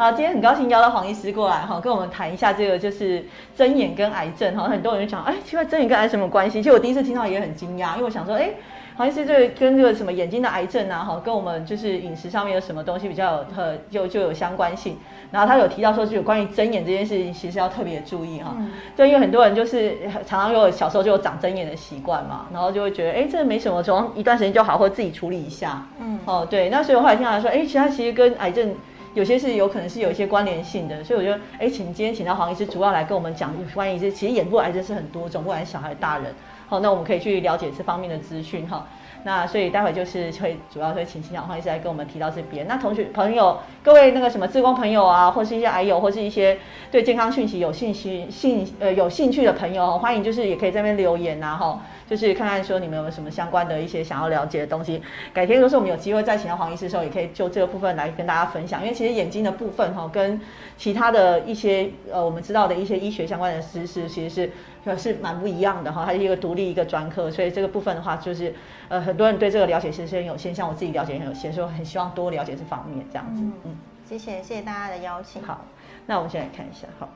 好，今天很高兴邀到黄医师过来哈，跟我们谈一下这个就是睁眼跟癌症哈。很多人就讲，哎，奇怪，睁眼跟癌什么关系？其实我第一次听到也很惊讶，因为我想说，哎，黄医师这个跟这个什么眼睛的癌症啊，哈，跟我们就是饮食上面有什么东西比较有呃，就就有相关性。然后他有提到说，就有关于睁眼这件事情，其实要特别注意哈。就因为很多人就是常常有小时候就有长睁眼的习惯嘛，然后就会觉得，哎，这个没什么，从一段时间就好，或自己处理一下。嗯，哦，对。那所以我后来听他说，哎，其他其实跟癌症有些是有可能是有一些关联性的。所以我觉得，哎，请今天请到黄医师，主要来跟我们讲关于这其实眼部癌症是很多种，不管是小孩、大人。好，那我们可以去了解这方面的资讯哈。那所以待会就是会主要会请秦小黄医师来跟我们提到这边。那同学朋友，各位那个什么志工朋友啊，或是一些癌友，或是一些对健康讯息有兴趣、兴呃有兴趣的朋友，欢迎就是也可以在那边留言呐哈，就是看看说你们有什么相关的一些想要了解的东西。改天如果是我们有机会再请到黄医师的时候，也可以就这个部分来跟大家分享。因为其实眼睛的部分哈，跟其他的一些呃我们知道的一些医学相关的知识，其实是。是蛮不一样的哈，它是一个独立一个专科，所以这个部分的话，就是呃很多人对这个了解其实很有限，像我自己了解很有限，所以我很希望多了解这方面这样子。嗯，谢谢谢谢大家的邀请。好，那我们先来看一下，好，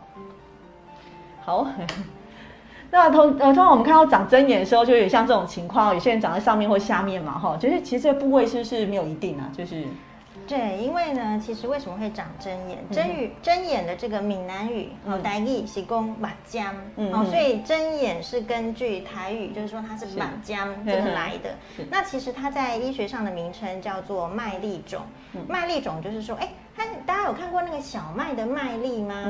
好，那通呃通常我们看到长针眼的时候，就有点像这种情况，有些人长在上面或下面嘛哈，就是其实这个部位是不是没有一定啊？就是。对，因为呢，其实为什么会长针眼？针语针眼的这个闽南语哦，台语是讲马江哦，所以针眼是根据台语，就是说它是马江这个来的。那其实它在医学上的名称叫做麦粒肿。麦粒肿就是说，哎，它大家有看过那个小麦的麦粒吗？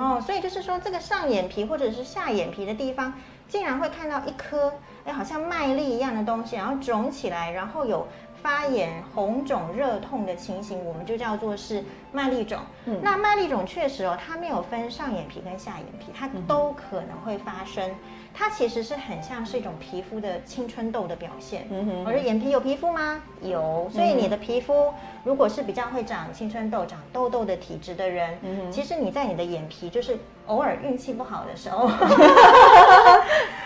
哦，所以就是说这个上眼皮或者是下眼皮的地方，竟然会看到一颗哎，好像麦粒一样的东西，然后肿起来，然后有。发炎、红肿、热痛的情形，我们就叫做是麦粒肿。那麦粒肿确实哦，它没有分上眼皮跟下眼皮，它都可能会发生。它其实是很像是一种皮肤的青春痘的表现。嗯哼，我说眼皮有皮肤吗？有。所以你的皮肤如果是比较会长青春痘、长痘痘的体质的人，其实你在你的眼皮就是偶尔运气不好的时候。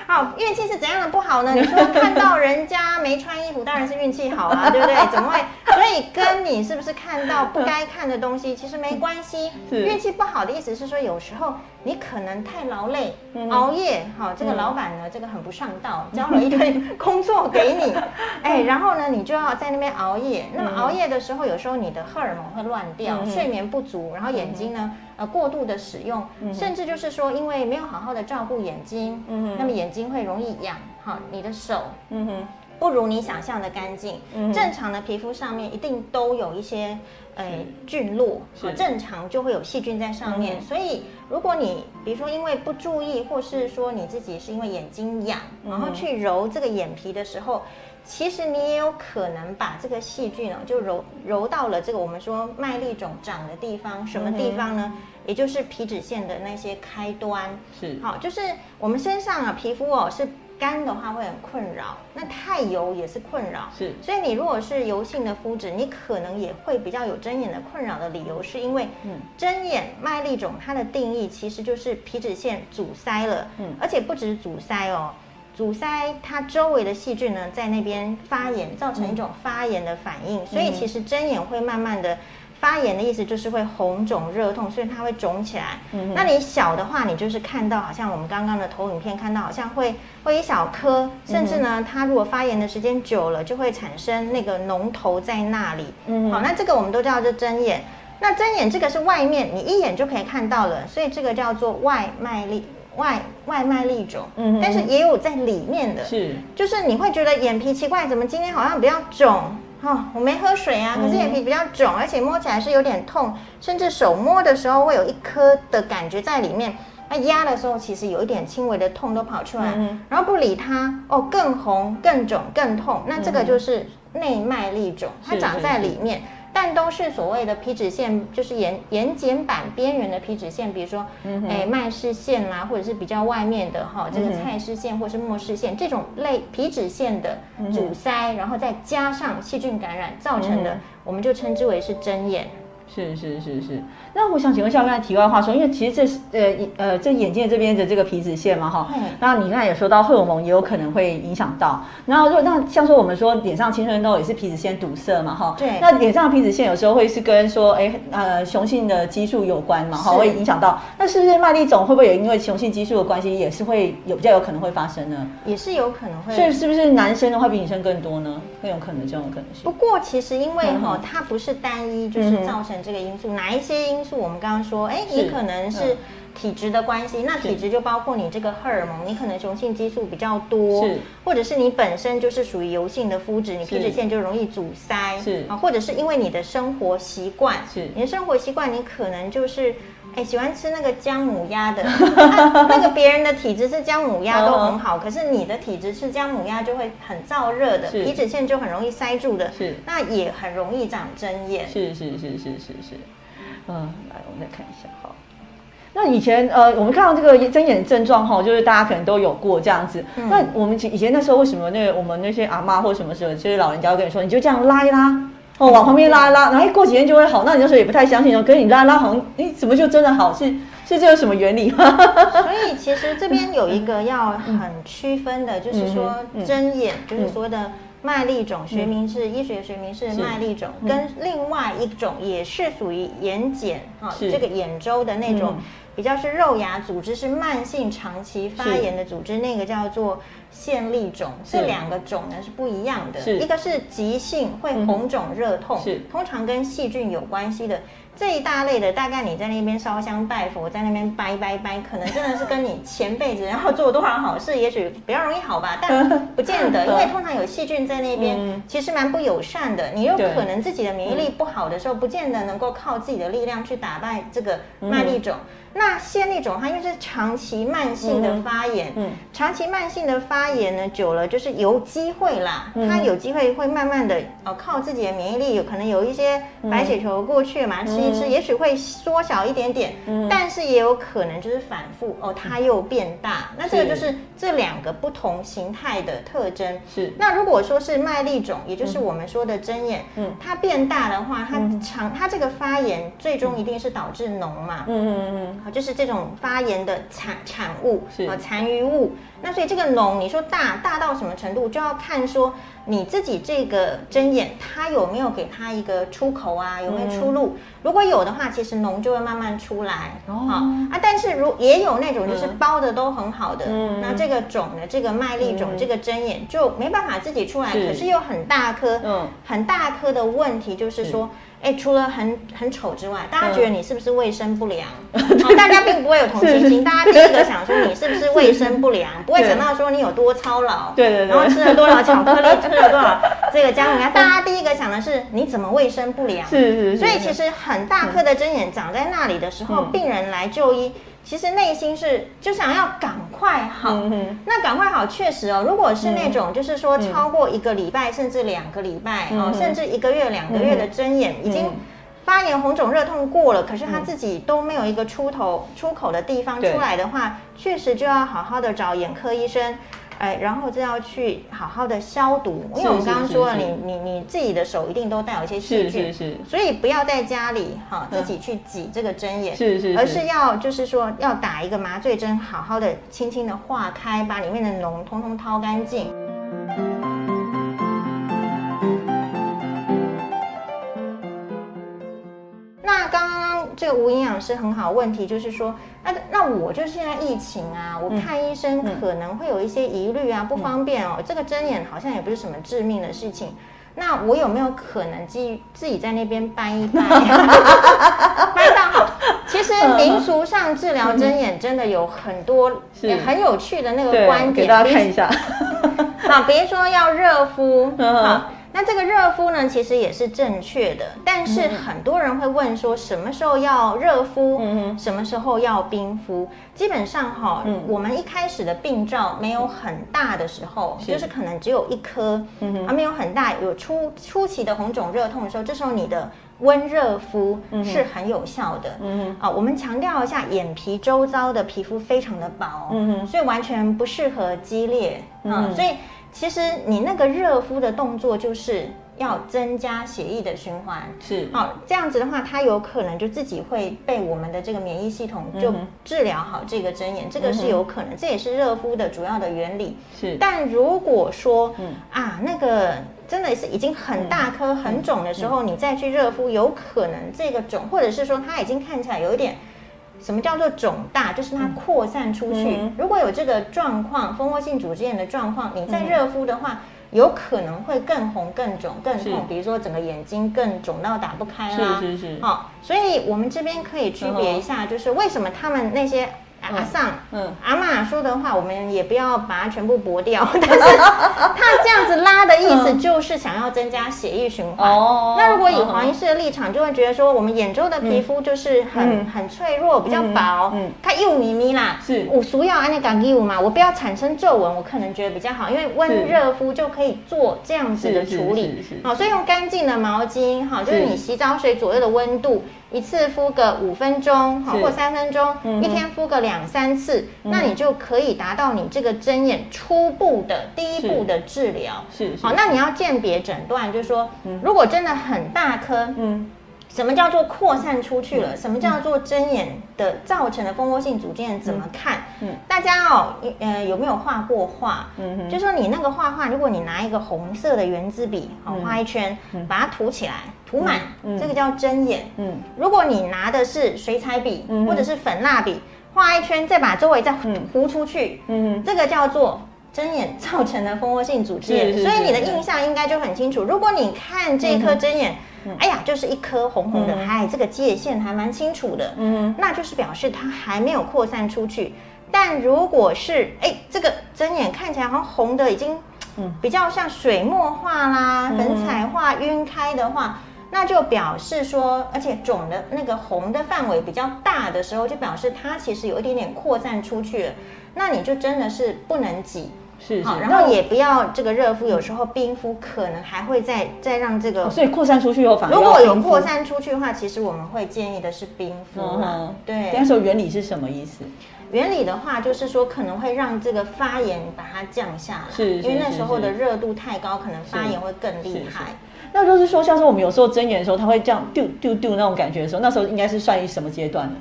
好，运气是怎样的不好呢？你说看到人家没穿衣服，当然是运气好啊，对不对？怎么会？所以跟你是不是看到不该看的东西，其实没关系。运气不好的意思是说，有时候你可能太劳累，熬夜。好，这个老板呢，这个很不上道，交了一堆工作给你，哎，然后呢，你就要在那边熬夜。那么熬夜的时候，有时候你的荷尔蒙会乱掉，睡眠不足，然后眼睛呢？呃，过度的使用，甚至就是说，因为没有好好的照顾眼睛，嗯那么眼睛会容易痒，哈，你的手，嗯哼，不如你想象的干净。正常的皮肤上面一定都有一些，诶，菌落，正常就会有细菌在上面。所以，如果你比如说因为不注意，或是说你自己是因为眼睛痒，然后去揉这个眼皮的时候。其实你也有可能把这个细菌哦，就揉揉到了这个我们说麦粒肿长的地方，什么地方呢？也就是皮脂腺的那些开端。是，好，就是我们身上啊，皮肤哦是干的话会很困扰，那太油也是困扰。是，所以你如果是油性的肤质，你可能也会比较有睁眼的困扰的理由，是因为嗯。睁眼麦粒肿它的定义其实就是皮脂腺阻塞了，嗯，而且不止阻塞哦。阻塞它周围的细菌呢，在那边发炎，造成一种发炎的反应，所以其实睁眼会慢慢的发炎的意思就是会红肿热痛，所以它会肿起来。那你小的话，你就是看到好像我们刚刚的投影片看到，好像会会一小颗，甚至呢，它如果发炎的时间久了，就会产生那个脓头在那里。嗯，好，那这个我们都叫做针眼。那针眼这个是外面，你一眼就可以看到了，所以这个叫做外麦粒。外外卖粒肿，嗯，但是也有在里面的，是，就是你会觉得眼皮奇怪，怎么今天好像比较肿？哈，我没喝水啊，可是眼皮比较肿，而且摸起来是有点痛，甚至手摸的时候会有一颗的感觉在里面。那压的时候其实有一点轻微的痛都跑出来，然后不理它，哦，更红、更肿、更痛。那这个就是内脉粒肿，它长在里面。但都是所谓的皮脂腺，就是眼眼睑板边缘的皮脂腺，比如说，哎，麦氏腺啦，或者是比较外面的哈，这个蔡氏腺或是末氏腺这种类皮脂腺的阻塞，然后再加上细菌感染造成的，我们就称之为是针眼。是是是是，那我想请问一下，刚才题外话说，因为其实这是呃呃这眼睛这边的这个皮脂腺嘛哈，那你刚才也说到荷尔蒙也有可能会影响到，然后如果那像说我们说脸上青春痘也是皮脂腺堵塞嘛哈，对，那脸上皮脂腺有时候会是跟说哎呃雄性的激素有关嘛哈，会影响到，那是不是麦粒肿会不会也因为雄性激素的关系也是会有比较有可能会发生呢？也是有可能会，所以是不是男生的话比女生更多呢？更有可能这种可能性。不过其实因为哈它不是单一就是造成这个因素，哪一些因素？我们刚刚说，哎，你可能是体质的关系，那体质就包括你这个荷尔蒙，你可能雄性激素比较多，是，或者是你本身就是属于油性的肤质，你皮脂腺就容易阻塞，是。啊，或者是因为你的生活习惯，是，你的生活习惯，你可能就是，哎，喜欢吃那个姜母鸭的，那个别人的体质是姜母鸭都很好，可是你的体质是姜母鸭就会很燥热的，皮脂腺就很容易塞住的，是，那也很容易长针眼，是是是是是是。嗯，来，我们再看一下哈。那以前呃，我们看到这个睁眼症状哈，就是大家可能都有过这样子。那我们以前那时候为什么那个我们那些阿妈或什么时候，就是老人家会跟你说，你就这样拉一拉哦，往旁边拉一拉，然后过几天就会好。那你那时候也不太相信哦，可是你拉拉好像，哎，怎么就真的好？是是这有什么原理？所以其实这边有一个要很区分的，就是说睁眼，就是说的。麦粒肿学名是医学学名是麦粒肿，跟另外一种也是属于眼睑哈，这个眼周的那种比较是肉芽组织，是慢性长期发炎的组织，那个叫做腺粒肿。这两个肿呢是不一样的，一个是急性会红肿热痛，通常跟细菌有关系的。这一大类的，大概你在那边烧香拜佛，在那边拜拜拜，可能真的是跟你前辈子然后做多少好事，也许比较容易好吧，但不见得，因为通常有细菌在那边，其实蛮不友善的。你又可能自己的免疫力不好的时候，不见得能够靠自己的力量去打败这个麦粒肿。那腺粒肿它因为是长期慢性的发炎，嗯，长期慢性的发炎呢，久了就是有机会啦，它有机会会慢慢的哦，靠自己的免疫力，有可能有一些白血球过去嘛，吃一吃，也许会缩小一点点，嗯，但是也有可能就是反复哦，它又变大，那这个就是这两个不同形态的特征。是，那如果说是麦粒肿，也就是我们说的针眼，嗯，它变大的话，它长，它这个发炎最终一定是导致脓嘛，嗯嗯嗯。就是这种发炎的产产物啊，残余物。那所以这个脓，你说大大到什么程度，就要看说你自己这个针眼，它有没有给它一个出口啊，有没有出路？如果有的话，其实脓就会慢慢出来。哦啊，但是如也有那种就是包的都很好的，那这个肿的这个麦粒肿，这个针眼就没办法自己出来，可是又很大颗，嗯，很大颗的问题就是说。哎，除了很很丑之外，大家觉得你是不是卫生不良？大家并不会有同情心，大家第一个想说你是不是卫生不良，不会想到说你有多操劳，对对对，然后吃了多少巧克力，吃了多少这个姜母鸭，大家第一个想的是你怎么卫生不良？是是。所以其实很大颗的针眼长在那里的时候，病人来就医。其实内心是就想要赶快好，那赶快好确实哦。如果是那种就是说超过一个礼拜甚至两个礼拜哦，甚至一个月两个月的针眼已经发炎红肿热痛过了，可是他自己都没有一个出头出口的地方出来的话，确实就要好好的找眼科医生。哎，然后就要去好好的消毒，因为我们刚刚说了，你你你自己的手一定都带有一些细菌，是是。是，所以不要在家里哈自己去挤这个针眼，是是，而是。要就是说要打一个麻醉针，好好的轻轻的化开，把里面的脓通通掏干净。这个吴营养师很好，问题就是说。那那我就是现在疫情啊，我看医生可能会有一些疑虑啊，不方便哦。这个针眼好像也不是什么致命的事情，那我有没有可能自自己在那边掰一掰，掰到好？其实民俗上治疗针眼真的有很多也很有趣的那个观点，给大家看一下。好，比如说要热敷，好。那这个热敷呢，其实也是正确的，但是很多人会问说，什么时候要热敷，什么时候要冰敷？基本上哈，我们一开始的病灶没有很大的时候，就是可能只有一颗，还没有很大，有初初期的红肿热痛的时候，这时候你的温热敷是很有效的。嗯啊，我们强调一下，眼皮周遭的皮肤非常的薄，嗯所以完全不适合激烈。嗯，所以。其实你那个热敷的动作就是要增加血液的循环，是。好，这样子的话，它有可能就自己会被我们的这个免疫系统就治疗好这个针眼，这个是有可能，这也是热敷的主要的原理。是，但如果说啊，那个真的是已经很大颗、很肿的时候，你再去热敷，有可能这个肿，或者是说它已经看起来有一点。什么叫做肿大？就是它扩散出去。如果有这个状况，蜂窝性组织炎的状况，你在热敷的话，有可能会更红、更肿、更痛。比如说整个眼睛更肿到打不开啦。是是是。好，所以我们这边可以区别一下，就是为什么他们那些。阿上，嗯，阿妈说的话，我们也不要把它全部驳掉。但是他这样子拉的意思，就是想要增加血液循环。哦。那如果以黄医师的立场，就会觉得说，我们眼周的皮肤就是很很脆弱，比较薄，嗯，它又咪咪啦。是。我俗要安那港义嘛，我不要产生皱纹，我可能觉得比较好，因为温热敷就可以做这样子的处理。好，所以用干净的毛巾，哈，就是你洗澡水左右的温度。一次敷个五分钟，好或三分钟，一天敷个两三次，那你就可以达到你这个针眼初步的第一步的治疗。是，好，那你要鉴别诊断，就是说，如果真的很大颗，嗯。什么叫做扩散出去了？什么叫做针眼的造成的蜂窝性组织炎？怎么看？嗯，大家哦，呃，有没有画过画？嗯哼，就说你那个画画，如果你拿一个红色的圆珠笔，好画一圈，把它涂起来，涂满，这个叫针眼。嗯，如果你拿的是水彩笔或者是粉蜡笔，画一圈，再把周围再糊出去，嗯这个叫做针眼造成的蜂窝性组织炎。所以你的印象应该就很清楚。如果你看这颗针眼。哎呀，就是一颗红红的，哎，这个界限还蛮清楚的，嗯，那就是表示它还没有扩散出去。但如果是哎，这个针眼看起来好像红的，已经比较像水墨画啦、粉彩画晕开的话，那就表示说，而且肿的那个红的范围比较大的时候，就表示它其实有一点点扩散出去了。那你就真的是不能挤。是，好，然后也不要这个热敷，有时候冰敷可能还会再再让这个，所以扩散出去以后反而如果有扩散出去的话，其实我们会建议的是冰敷。对，那时候原理是什么意思？原理的话就是说可能会让这个发炎把它降下来，是，因为那时候的热度太高，可能发炎会更厉害。那就是说，像是我们有时候睁眼的时候，它会这样丢丢丢那种感觉的时候，那时候应该是算于什么阶段呢？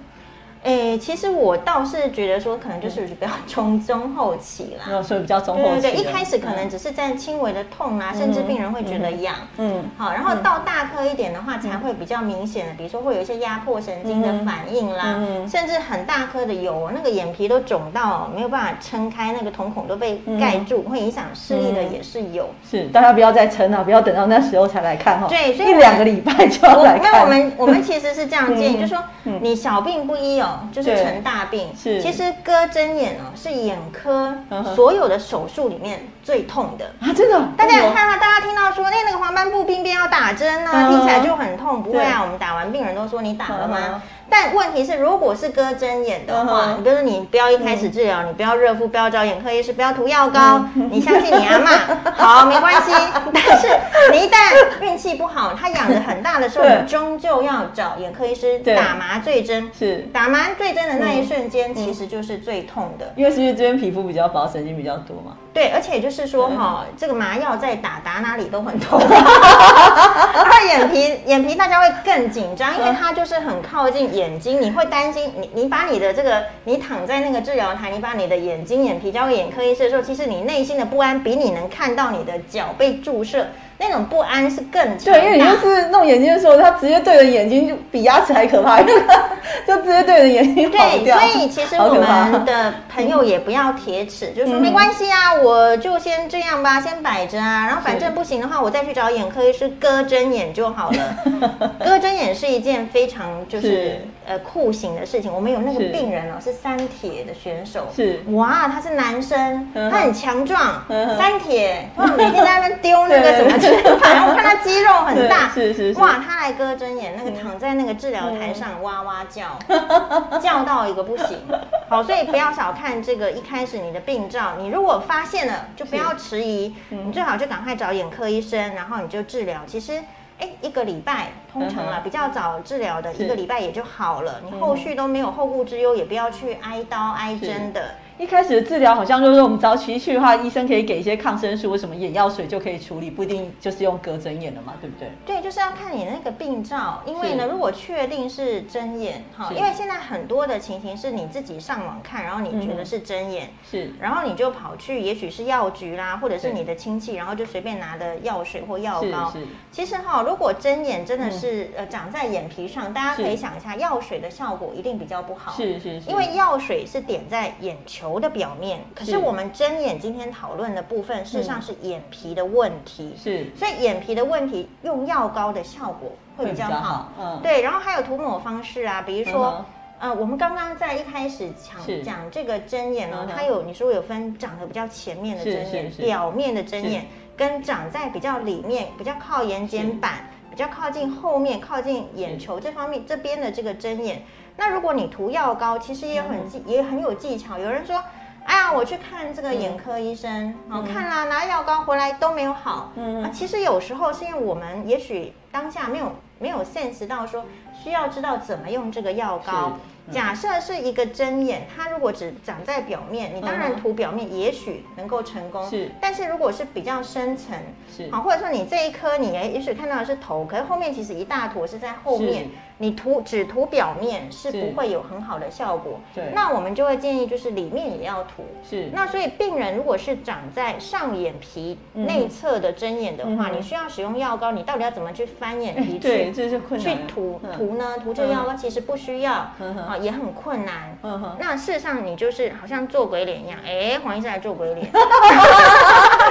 诶，其实我倒是觉得说，可能就是比较中中后期啦，所以比较中后期。对对对，一开始可能只是在轻微的痛啊，甚至病人会觉得痒。嗯，好，然后到大颗一点的话，才会比较明显的，比如说会有一些压迫神经的反应啦，甚至很大颗的有那个眼皮都肿到没有办法撑开，那个瞳孔都被盖住，会影响视力的也是有。是，大家不要再撑了，不要等到那时候才来看哈。对，所以一两个礼拜就要来看。那我们我们其实是这样建议，就说你小病不医哦。就是成大病。是，其实割针眼哦，是眼科所有的手术里面最痛的啊！真的，大家看到大家听到说，那那个黄斑部病变要打针啊，听起来就很痛。不会啊，我们打完病人都说你打了吗？但问题是，如果是割针眼的话，你比如说你不要一开始治疗，你不要热敷，不要找眼科医师，不要涂药膏，你相信你阿妈，好，没关系。但是你一旦运气不好，它养的很大的时候，你终究要找眼科医师打麻醉针。是。打麻醉针的那一瞬间，其实就是最痛的，因为是因为这边皮肤比较薄，神经比较多嘛。对，而且就是说哈，这个麻药在打，打哪里都很痛。然眼皮，眼皮大家会更紧张，因为它就是很靠近眼。眼睛，你会担心你，你把你的这个，你躺在那个治疗台，你把你的眼睛、眼皮交给眼科医生的时候，其实你内心的不安比你能看到你的脚被注射。那种不安是更对，因为你就是弄眼睛的时候，他直接对着眼睛就比牙齿还可怕，就直接对着眼睛。对，所以其实我们的朋友也不要铁齿，就说没关系啊，我就先这样吧，先摆着啊，然后反正不行的话，我再去找眼科医师割针眼就好了。割针眼是一件非常就是呃酷刑的事情。我们有那个病人哦，是三铁的选手，是哇，他是男生，他很强壮，三铁，哇，每天在那边丢那个什么。反正我看他肌肉很大，是是是，哇，他来割针眼，那个躺在那个治疗台上哇哇叫，叫到一个不行。好，所以不要小看这个一开始你的病灶，你如果发现了，就不要迟疑，你最好就赶快找眼科医生，然后你就治疗。其实，哎，一个礼拜通常啊，比较早治疗的一个礼拜也就好了，你后续都没有后顾之忧，也不要去挨刀挨针的。一开始的治疗好像就是我们早期去的话，医生可以给一些抗生素，什么眼药水就可以处理，不一定就是用隔针眼的嘛，对不对？对，就是要看你那个病灶，因为呢，如果确定是针眼，哈，因为现在很多的情形是你自己上网看，然后你觉得是针眼，是然后你就跑去，也许是药局啦，或者是你的亲戚，然后就随便拿的药水或药膏。是，其实哈，如果针眼真的是、呃长在眼皮上，大家可以想一下，药水的效果一定比较不好。是是是，因为药水是点在眼球的表面，可是是。我们睁眼今天讨论的部分，事实上是眼皮的问题。是。所以眼皮的问题，用药膏的效果会比较好。嗯，对，然后还有涂抹方式啊，比如说，嗯呃，我们刚刚在一开始讲讲这个针眼呢它有你说有分长得比较前面的是针眼表面的针眼，跟长在比较里面、比较靠眼睑板、比较靠近后面、靠近眼球这方面这边的这个针眼。那如果你涂药膏，其实也嗯很技、也很有技巧。有人说。哎呀，我去看这个眼科医生，哦，看啦，拿药膏回来都没有好。嗯啊，其实有时候是因为我们也许当下没有没有 sense 到说需要知道怎么用这个药膏。是假设是一个针眼，它如果只长在表面，你当然涂表面也许能够成功。是。但是如果是比较深层，是。啊，或者说你这一颗你也也许看到的是头，可是后面其实一大坨是在后面是，你涂只涂表面是是不会有很好的效果。对那我们就会建议就是里面也要涂。是那所以病人如果是长在上眼皮嗯内侧的针眼的话，嗯你需要使用药膏，你到底要怎么去翻眼皮对，去这是困去难的涂嗯涂呢？涂这个药膏其实不需要，啊，也很困难。嗯哼，那事实上，你就是好像做鬼脸一样，哎，黄医生来做鬼脸。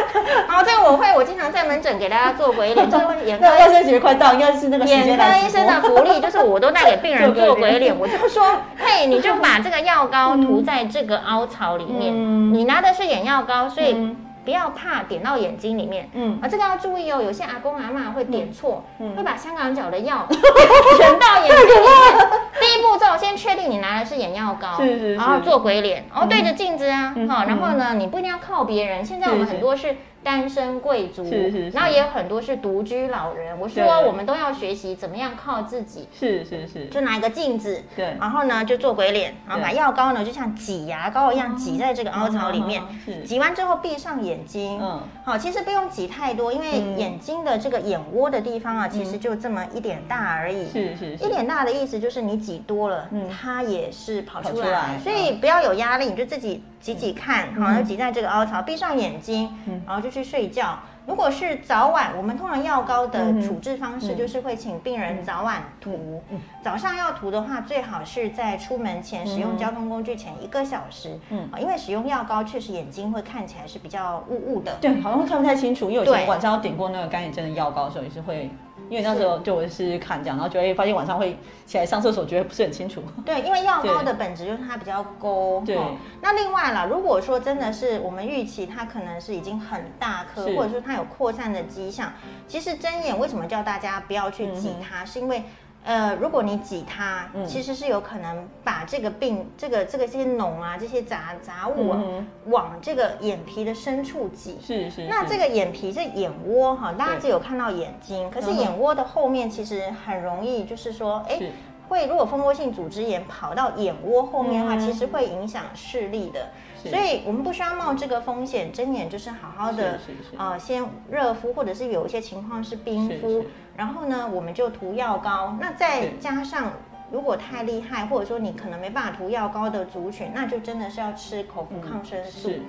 好，这个我会，我经常在门诊给大家做鬼脸，就是眼科 那万圣节快到，应该是那个眼科医生的。福利就是我都带给病人 做鬼脸我就说，嘿，你就把这个药膏涂在这个凹槽里面，嗯你拿的是眼药膏，所以嗯不要怕点到眼睛里面。嗯啊，这个要注意哦，有些阿公阿妈会点错，嗯会把香港脚的药点到眼睛里面。步骤先确定你拿的是眼药膏，是是是。然后做鬼脸，然后对着镜子啊，嗯好，然后呢，你不一定要靠别人，现在我们很多是单身贵族，是是是。然后也有很多是独居老人。我说我们都要学习怎么样靠自己，是是是，就拿一个镜子，对。然后呢就做鬼脸，然后把药膏呢就像挤牙膏一样挤在这个凹槽里面。挤完之后闭上眼睛，嗯。好，其实不用挤太多，因为嗯。眼睛的这个眼窝的地方啊，其实就这么一点大而已。是是是，一点大的意思就是你挤多了，嗯。它也是跑出来，所以不要有压力，你就自己挤挤看，嗯。好，就挤在这个凹槽，闭上眼睛，嗯。然后就去睡觉。如果是早晚，我们通常药膏的处置方式嗯就是会请病人早晚涂。早上要涂的话，最好是在出门前使用嗯交通工具前一个小时，嗯啊因为使用药膏确实眼睛会看起来是比较雾雾的。对，好像看不太清楚，因为我晚上要点过那个干眼症的药膏的时候，也是会，因为那时候就我试试看这样，然后就会发现晚上会起来上厕所，觉得不是很清楚。对，因为药膏的本质就是它比较勾。对哦那另外啦，如果说真的是我们预期它可能是已经很大颗，或者说它有扩散的迹象，其实针眼为什么叫大家不要去挤它，是因为。呃，如果你挤它，嗯。其实是有可能把这个病、这个这个这些脓啊、这些杂杂物啊，嗯往这个眼皮的深处挤。是是，是。那这个眼皮这眼窝哈，大家只有看到眼睛，可是眼窝的后面其实很容易，就是说，哎是，会如果蜂窝性组织炎跑到眼窝后面的话，嗯。其实会影响视力的。所以我们不需要冒这个风险，睁眼就是好好的是是是。呃，先热敷，或者是有一些情况是冰是敷是，然后呢，我们就涂药膏。那再加上。如果太厉害，或者说你可能没办法涂药膏的族群，那就真的是要吃口服抗生素。是。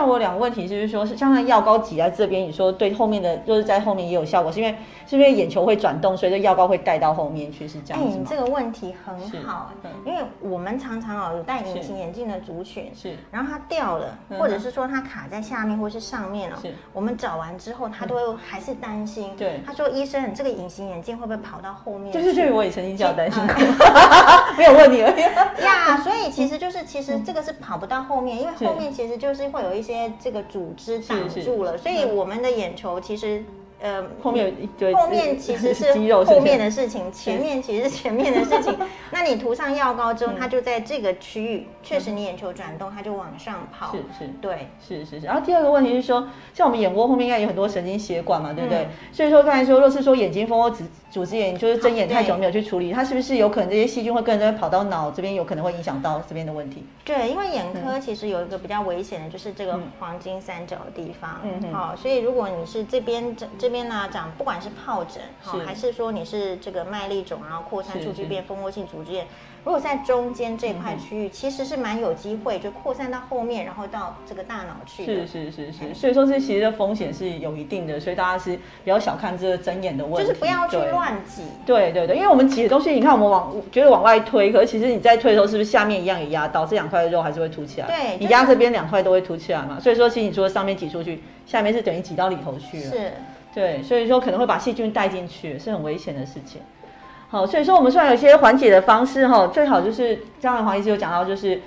像我有两个问题，就是说，是像那药膏挤在这边，你说对后面的，就是在后面也有效果，是因为是因为眼球会转动，所以这药膏会带到后面去，是这哎、样子吗？你这个问题很是好，嗯因为我们常常哦有戴隐形眼镜的族群，是然后它掉了，嗯或者是说它卡在下面或是上面了是，我们找完之后，他都会还是担心。对他说医生，你这个隐形眼镜会不会跑到后面去？对对对，我也曾经这样担心过，嗯 没有问你而已。呀，所以其实就是其实这个是跑不到后面，因为后面其实就是会有一些这个组织挡住了，所以我们的眼球其实呃后面有一堆后面其实是 肌肉后面的事情，前面其实是前面的事情。那你涂上药膏之后，它就在这个区域，确实你眼球转动，它就往上跑。是是，对，是是是。然后第二个问题是说，像我们眼窝后面应该有很多神经血管嘛，对不对？所以说刚才说，若是说眼睛蜂窝组组织炎，就是睁眼太久没有去处理，它是不是有可能这些细菌会跟着跑到脑这边，有可能会影响到这边的问题？对，因为眼科其实有一个比较危险的，就是这个黄金三角的地方。嗯好，所以如果你是这边这这边呢长，不管是疱疹，好，还是说你是这个麦粒肿，然后扩散出去变蜂窝性组织炎。如果在中间这块区域，其实是蛮有机会就扩散到后面，然后到这个大脑去。是是是是，所以说这其实的风险是有一定的，所以大家是比较小看这个睁眼的问题，就是不要去乱挤。对对对，因为我们挤的东西，你看我们往觉得往外推，可是其实你在推的时候，是不是下面一样也压到这两块肉还是会凸起来？对，你压这边两块都会凸起来嘛。所以说，其实你说上面挤出去，下面是等于挤到里头去了。是，对，所以说可能会把细菌带进去，是很危险的事情。好，所以说我们虽然有一些缓解的方式哈，最好就是刚才黄医师有讲到，就是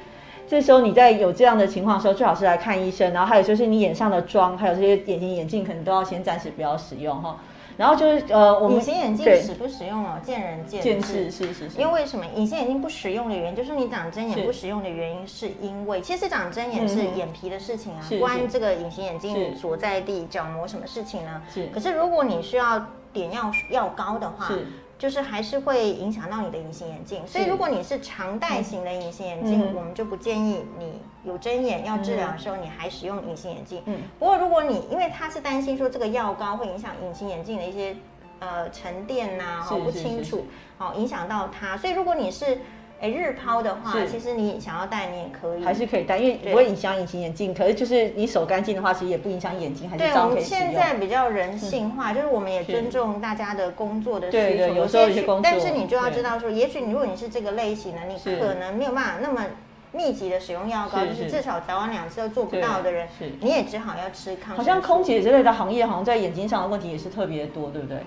这时候你在有这样的情况的时候，最好是来看医生。然后还有就是你眼上的妆，还有这些眼睛眼镜，可能都要先暂时不要使用哈。然后就是呃，我们隐形眼镜使不使用哦，见仁见智。是是是。因为为什么隐形眼镜不使用的原因，就是你长针眼不使用的原因，是因为其实长针眼是眼皮的事情啊，关这个隐形眼镜所在地角膜什么事情呢？是。可是如果你需要点药药膏的话，是。就是还是会影响到你的隐形眼镜，所以如果你是常戴型的隐形眼镜，我们就不建议你有针眼要治疗的时候你还使用隐形眼镜。嗯，不过如果你因为他是担心说这个药膏会影响隐形眼镜的一些呃沉淀呐，哦不清楚，哦影响到它，所以如果你是。哎，日抛的话，其实你想要戴你也可以，还是可以戴，因为不会影响隐形眼镜。可是就是你手干净的话，其实也不影响眼睛，还是对。我们现在比较人性化，就是我们也尊重大家的工作的需求。对对，有时候有些工作，但是你就要知道说，也许你如果你是这个类型的，你可能没有办法那么密集的使用药膏，就是至少早晚两次都做不到的人，你也只好要吃抗。好像空姐之类的行业，好像在眼睛上的问题也是特别多，对不对？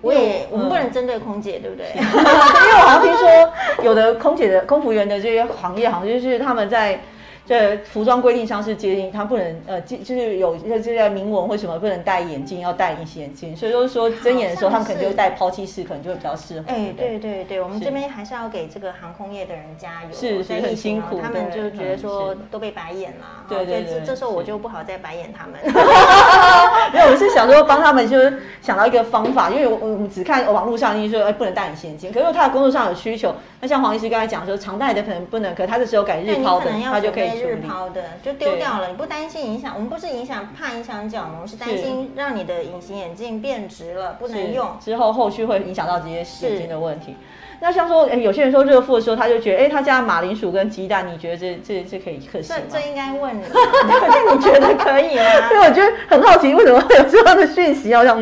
我也，我们不能针对空姐，对不对？因为我好像听说，有的空姐的空服员的这些行业，好像就是他们在。这服装规定上是接近，他不能呃，就是有这些明文或什么不能戴眼镜，要戴隐形眼镜，所以就是说睁眼的时候，他们可能就戴抛弃式，可能就会比较适合。哎，对对对，我们这边还是要给这个航空业的人加油，是是很辛苦，他们就觉得说都被白眼了，对对对，这时候我就不好再白眼他们。没有，我是想说帮他们，就是想到一个方法，因为我我们只看网络上，你说哎不能戴隐形眼镜，可是他的工作上有需求，那像黄医师刚才讲说常戴的可能不能，可他这时候改日抛的，他就可以。日抛的就丢掉了，你不担心影响？我们不是影响，怕影响角膜，是担心让你的隐形眼镜变直了，不能用。之后后续会影响到这些眼睛的问题。那像说，哎，有些人说热敷的时候，他就觉得，哎，他加马铃薯跟鸡蛋，你觉得这这这可以可行吗？这应该问你，你觉得可以吗？因为我觉得很好奇，为什么会有这样的讯息？要让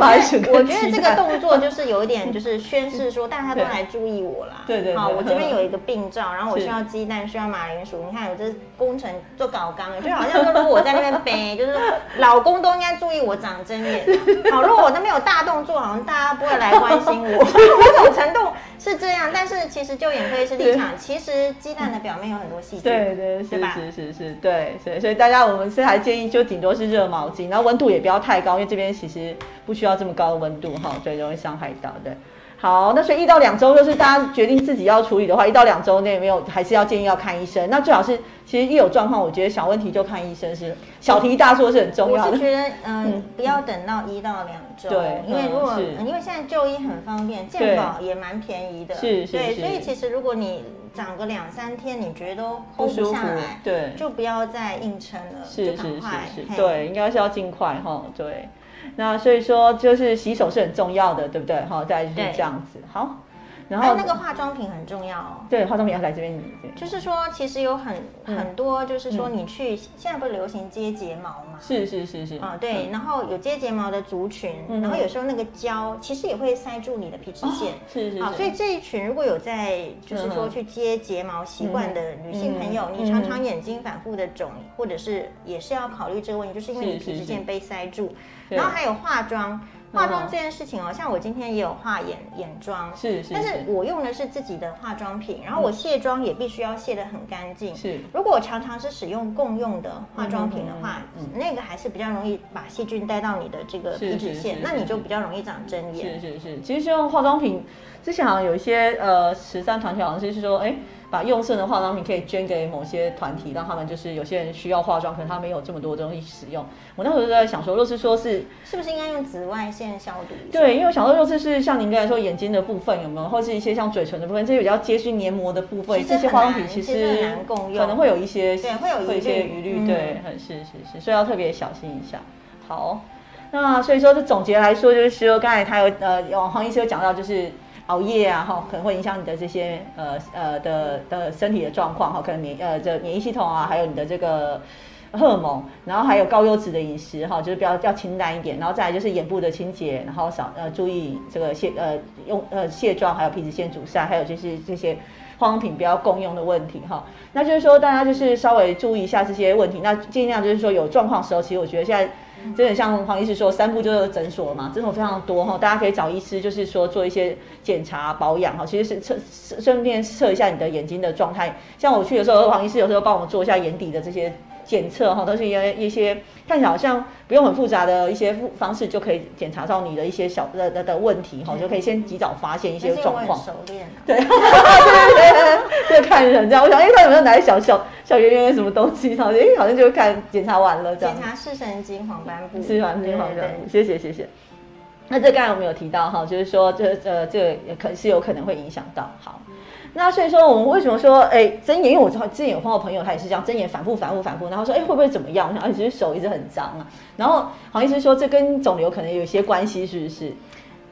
马铃薯我觉得这个动作就是有一点，就是宣示说 大家都来注意我啦。对对。好，我这边有一个病灶，然后我需要鸡蛋，需要马铃薯。你看，我这工程做搞纲的，就好像说，如果我在那边背，就是说老公都应该注意我长针眼。好，如果我那边有大动作，好像大家不会来关心我。某种程度。是这样，但是其实就眼科医师立场，其实鸡蛋的表面有很多细菌，对对是是是是，对，所以所以大家我们是还建议就顶多是热毛巾，然后温度也不要太高，因为这边其实不需要这么高的温度哈，所以容易伤害到对。好，那所以一到两周就是大家决定自己要处理的话，一到两周内没有，还是要建议要看医生。那最好是，其实一有状况，我觉得小问题就看医生是小题大做是很重要的。我是觉得，嗯，不要等到一到两周，对，因为如果因为现在就医很方便，健保也蛮便宜的，是是，对，所以其实如果你长个两三天，你觉得都 hold 不下来，对，就不要再硬撑了，是是是是，对，应该是要尽快哈，对。那所以说，就是洗手是很重要的，对不对？好，再就是这样子。好。然后那个化妆品很重要哦。对，化妆品要来这边。就是说，其实有很很多，就是说你去现在不是流行接睫毛嘛？是是是是。啊，对。然后有接睫毛的族群，然后有时候那个胶其实也会塞住你的皮脂腺。是是。好，所以这一群如果有在就是说去接睫毛习惯的女性朋友，你常常眼睛反复的肿，或者是也是要考虑这个问题，就是因为你皮脂腺被塞住。然后还有化妆。化妆这件事情哦，像我今天也有画眼眼妆，是是，但是我用的是自己的化妆品，然后我卸妆也必须要卸得很干净。是，如果我常常是使用共用的化妆品的话，那个还是比较容易把细菌带到你的这个皮脂腺，那你就比较容易长针眼。是是是，其实用化妆品，之前好像有一些呃十三团体好像是说，哎。把用剩的化妆品可以捐给某些团体，让他们就是有些人需要化妆，可能他没有这么多东西使用。我那时候就在想说，若是说是是不是应该用紫外线消毒？对，因为我想说，若是是像您刚才说眼睛的部分有没有，或是一些像嘴唇的部分，这些比较接近黏膜的部分，这些化妆品其实难共用，可能会有一些对，会有一些疑虑，对，很是是是，所以要特别小心一下。好，那所以说，这总结来说，就是说刚才他有呃，有黄医师有讲到，就是。熬夜啊，哈，可能会影响你的这些呃呃的的身体的状况，哈，可能免呃这免疫系统啊，还有你的这个荷尔蒙，然后还有高油脂的饮食，哈，就是比较要清淡一点，然后再来就是眼部的清洁，然后少呃注意这个卸呃用呃卸妆，还有皮脂腺阻塞，还有就是这些化妆品不要共用的问题，哈，那就是说大家就是稍微注意一下这些问题，那尽量就是说有状况时候，其实我觉得现在。真的像黄医师说，三步就是诊所嘛，诊所非常多哈，大家可以找医师，就是说做一些检查保养哈，其实是测顺便测一下你的眼睛的状态。像我去的时候，黄医师有时候帮我们做一下眼底的这些。检测哈，都是一些一些看起来好像不用很复杂的一些方式就可以检查到你的一些小的的的问题哈，就可以先及早发现一些状况。熟练对，对 对对，就看人这样。我想，哎，他有没有拿小小小圆圆什么东西？然后哎，好像就看检查完了这样。检查视神经黄斑部。视神经黄斑部，谢谢谢谢。那这刚才我们有提到哈，就是说这呃这个也可是有可能会影响到好。那所以说，我们为什么说，哎，睁眼？因为我之前有碰到朋友，他也是这样，睁眼反复、反复、反复，然后说，哎，会不会怎么样？我想，哎，其实手一直很脏啊。然后好像是说，这跟肿瘤可能有一些关系，是不是？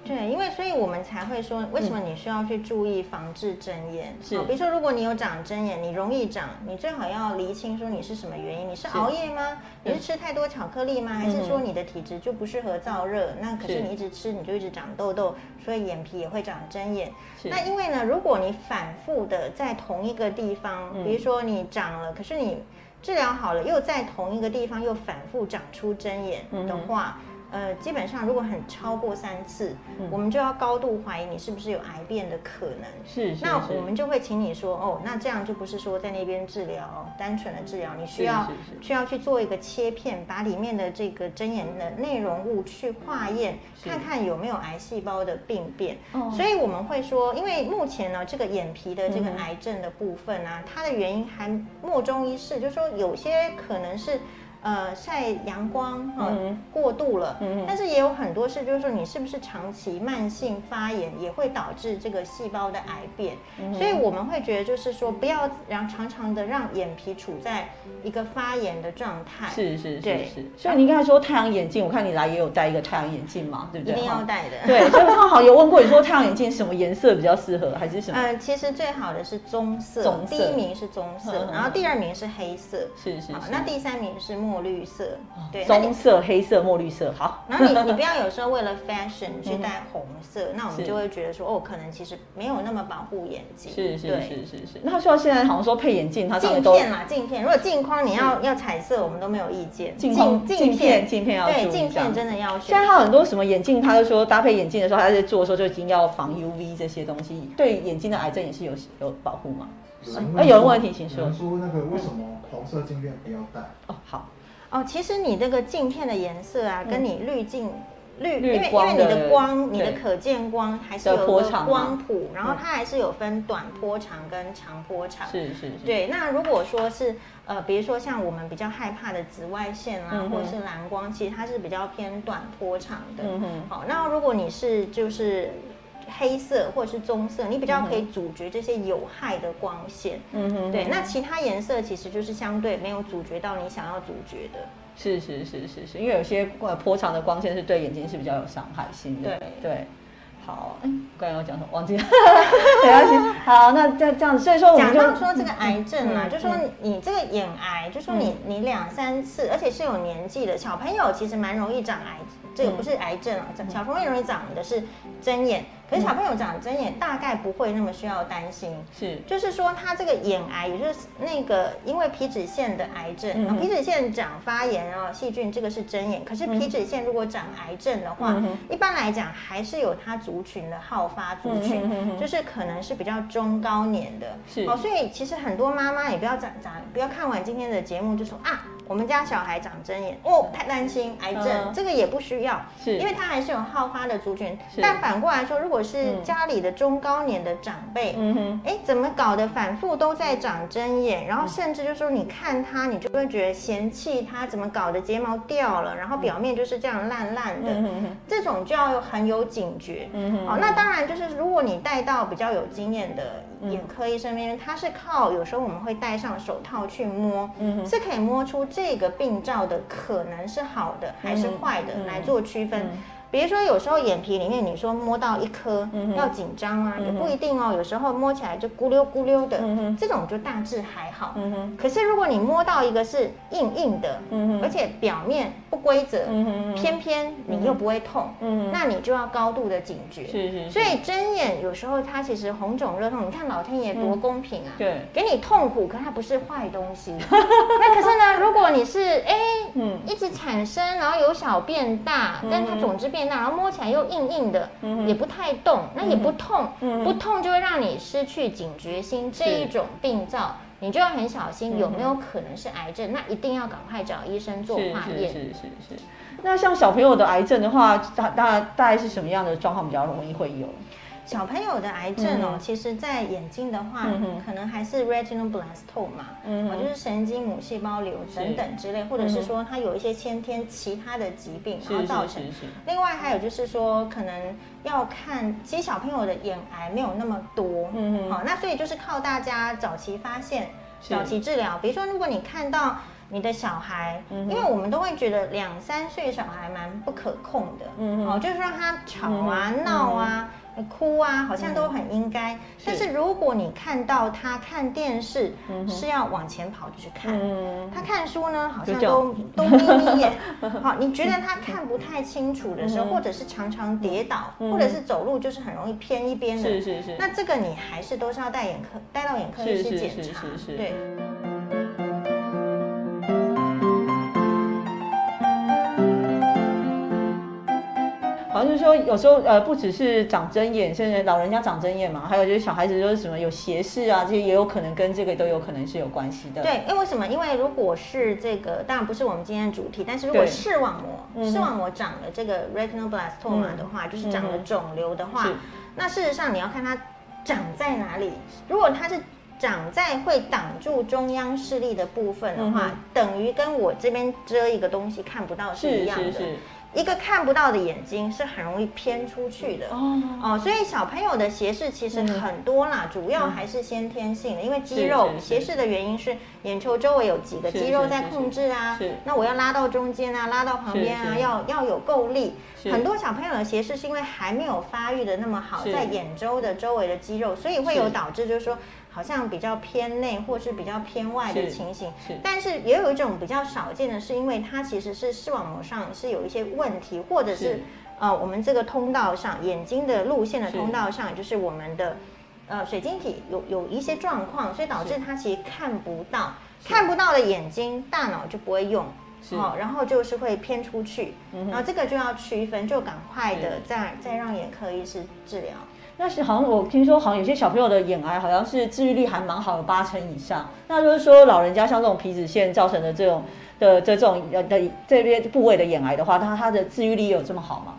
对，因为所以我们才会说，为什么你需要去注意防治针眼？是，比如说如果你有长针眼，你容易长，你最好要厘清说你是什么原因，你是熬夜吗？你是吃太多巧克力吗？还是说你的体质就不适合燥热？那可是你一直吃，你就一直长痘痘，所以眼皮也会长针眼。那因为呢，如果你反复的在同一个地方，比如说你长了，可是你治疗好了，又在同一个地方又反复长出针眼的话。呃，基本上如果很超过三次，我们就要高度怀疑你是不是有癌变的可能。是，那我们就会请你说，哦，那这样就不是说在那边治疗，单纯的治疗，你需要需要去做一个切片，把里面的这个针眼的内容物去化验，看看有没有癌细胞的病变。所以我们会说，因为目前呢，这个眼皮的这个癌症的部分呢，它的原因还莫衷一是，就是说有些可能是。呃，晒阳光哈过度了，但是也有很多是，就是说你是不是长期慢性发炎也会导致这个细胞的癌变，所以我们会觉得就是说不要让常常的让眼皮处在一个发炎的状态。是是是是。所以你刚才说太阳眼镜，我看你来也有戴一个太阳眼镜嘛，对不对？一定要戴的。对，所以刚好有问过你说太阳眼镜什么颜色比较适合，还是什么？嗯，其实最好的是棕色，第一名是棕色，然后第二名是黑色，是是。好，那第三名是墨。绿色，对，棕色、黑色、墨绿色，好。然后你你不要有时候为了 fashion 去戴红色，那我们就会觉得说，哦，可能其实没有那么保护眼睛。是是是是是。那说现在好像说配眼镜，它镜片嘛，镜片。如果镜框你要要彩色，我们都没有意见。镜镜片镜片要对镜片真的要。现在它很多什么眼镜，他就说搭配眼镜的时候，他在做的时候就已经要防 UV 这些东西，对眼睛的癌症也是有有保护嘛。那有人问题，请说。说那个为什么黄色镜片不要戴？哦，好。哦，其实你这个镜片的颜色啊，跟你滤镜滤，因为因为你的光，你的可见光还是有个光谱，然后它还是有分短波长跟长波长。是是是。对，那如果说是呃，比如说像我们比较害怕的紫外线啊，或者是蓝光，其实它是比较偏短波长的。嗯哼。好，那如果你是就是。黑色或者是棕色，你比较可以阻绝这些有害的光线。嗯哼，对。那其他颜色其实就是相对没有阻绝到你想要阻绝的。是是是是是，因为有些呃波长的光线是对眼睛是比较有伤害性的。对对。好，嗯刚刚要讲什么？忘记了。没关系。好，那这样这样子，所以说我们讲到说这个癌症啊，就说你这个眼癌，就说你你两三次，而且是有年纪的小朋友，其实蛮容易长癌。这个不是癌症啊，小朋友容易长的是针眼。可是小朋友长针眼大概不会那么需要担心，是，就是说他这个眼癌，也就是那个因为皮脂腺的癌症，皮脂腺长发炎啊细菌，这个是针眼。可是皮脂腺如果长癌症的话，一般来讲还是有它族群的好发族群，就是可能是比较中高年的，是，哦，所以其实很多妈妈也不要长长，不要看完今天的节目就说啊。我们家小孩长针眼哦，太担心癌症，这个也不需要，是，因为他还是有好发的族群。但反过来说，如果是家里的中高年的长辈，嗯哼，哎，怎么搞的，反复都在长针眼，然后甚至就说你看他，你就会觉得嫌弃他怎么搞的，睫毛掉了，然后表面就是这样烂烂的，这种就要很有警觉。嗯哼，哦，那当然就是如果你带到比较有经验的。眼科医生那边，他是靠有时候我们会戴上手套去摸，是可以摸出这个病灶的可能是好的还是坏的来做区分。比如说，有时候眼皮里面你说摸到一颗要紧张啊，也不一定哦。有时候摸起来就咕溜咕溜的，这种就大致还好。可是如果你摸到一个是硬硬的，而且表面不规则，偏偏你又不会痛，那你就要高度的警觉。是是。所以针眼有时候它其实红肿热痛，你看老天爷多公平啊！对，给你痛苦，可它不是坏东西。那可是呢，如果你是哎，嗯，一直产生，然后由小变大，但它总之。变大，然后摸起来又硬硬的，也不太动，那也不痛，不痛就会让你失去警觉心。这一种病灶，你就要很小心，有没有可能是癌症？那一定要赶快找医生做化验。是是是是。那像小朋友的癌症的话，大大大概是什么样的状况比较容易会有？小朋友的癌症哦，其实，在眼睛的话，可能还是 retinal blastoma，哦，就是神经母细胞瘤等等之类，或者是说它有一些先天其他的疾病，然后造成。另外还有就是说，可能要看，其实小朋友的眼癌没有那么多，嗯好，那所以就是靠大家早期发现、早期治疗。比如说，如果你看到你的小孩，因为我们都会觉得两三岁小孩蛮不可控的，嗯哦，就是让他吵啊、闹啊。哭啊，好像都很应该。但是如果你看到他看电视是要往前跑就去看，他看书呢好像都都眯眯眼。好，你觉得他看不太清楚的时候，或者是常常跌倒，或者是走路就是很容易偏一边的，是是是。那这个你还是都是要带眼科带到眼科医师检查，对。好像就是说，有时候呃，不只是长针眼，甚至老人家长针眼嘛，还有就是小孩子就是什么有斜视啊，这些也有可能跟这个都有可能是有关系的。对，因为什么？因为如果是这个，当然不是我们今天的主题，但是如果视网膜视网膜长了这个 retinoblastoma 的话，就是长了肿瘤的话，那事实上你要看它长在哪里。如果它是长在会挡住中央视力的部分的话，等于跟我这边遮一个东西看不到是一样的。一个看不到的眼睛是很容易偏出去的。哦。哦，所以小朋友的斜视其实很多啦，主要还是先天性的，因为肌肉斜视的原因是眼球周围有几个肌肉在控制啊，那我要拉到中间啊，拉到旁边啊，要要有够力。很多小朋友的斜视是因为还没有发育的那么好，在眼周的周围的肌肉，所以会有导致就是说。好像比较偏内或是比较偏外的情形，但是也有一种比较少见的是，因为它其实是视网膜上是有一些问题，或者是呃我们这个通道上眼睛的路线的通道上，就是我们的呃水晶体有有一些状况，所以导致它其实看不到，看不到的眼睛大脑就不会用，好，然后就是会偏出去，然后这个就要区分，就赶快的再再让眼科医师治疗。那是好像我听说，好像有些小朋友的眼癌好像是治愈率还蛮好的，八成以上。那就是说，老人家像这种皮脂腺造成的这种的这种呃的这边部位的眼癌的话，它它的治愈率有这么好吗？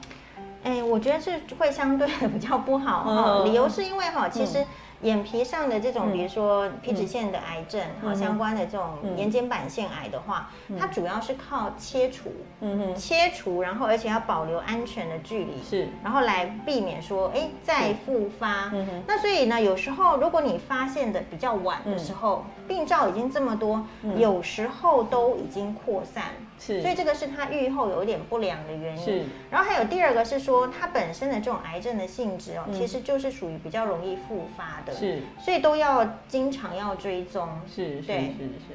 哎，我觉得是会相对比较不好哈。理由是因为哈，其实。眼皮上的这种，比如说皮脂腺的癌症，好相关的这种眼睑板腺癌的话，它主要是靠切除，嗯哼，切除，然后而且要保留安全的距离，是，然后来避免说，哎，再复发。嗯哼，那所以呢，有时候如果你发现的比较晚的时候，病灶已经这么多，有时候都已经扩散。是，所以这个是它愈后有一点不良的原因。是，然后还有第二个是说，它本身的这种癌症的性质哦，其实就是属于比较容易复发的。是，所以都要经常要追踪。是，是，是，是。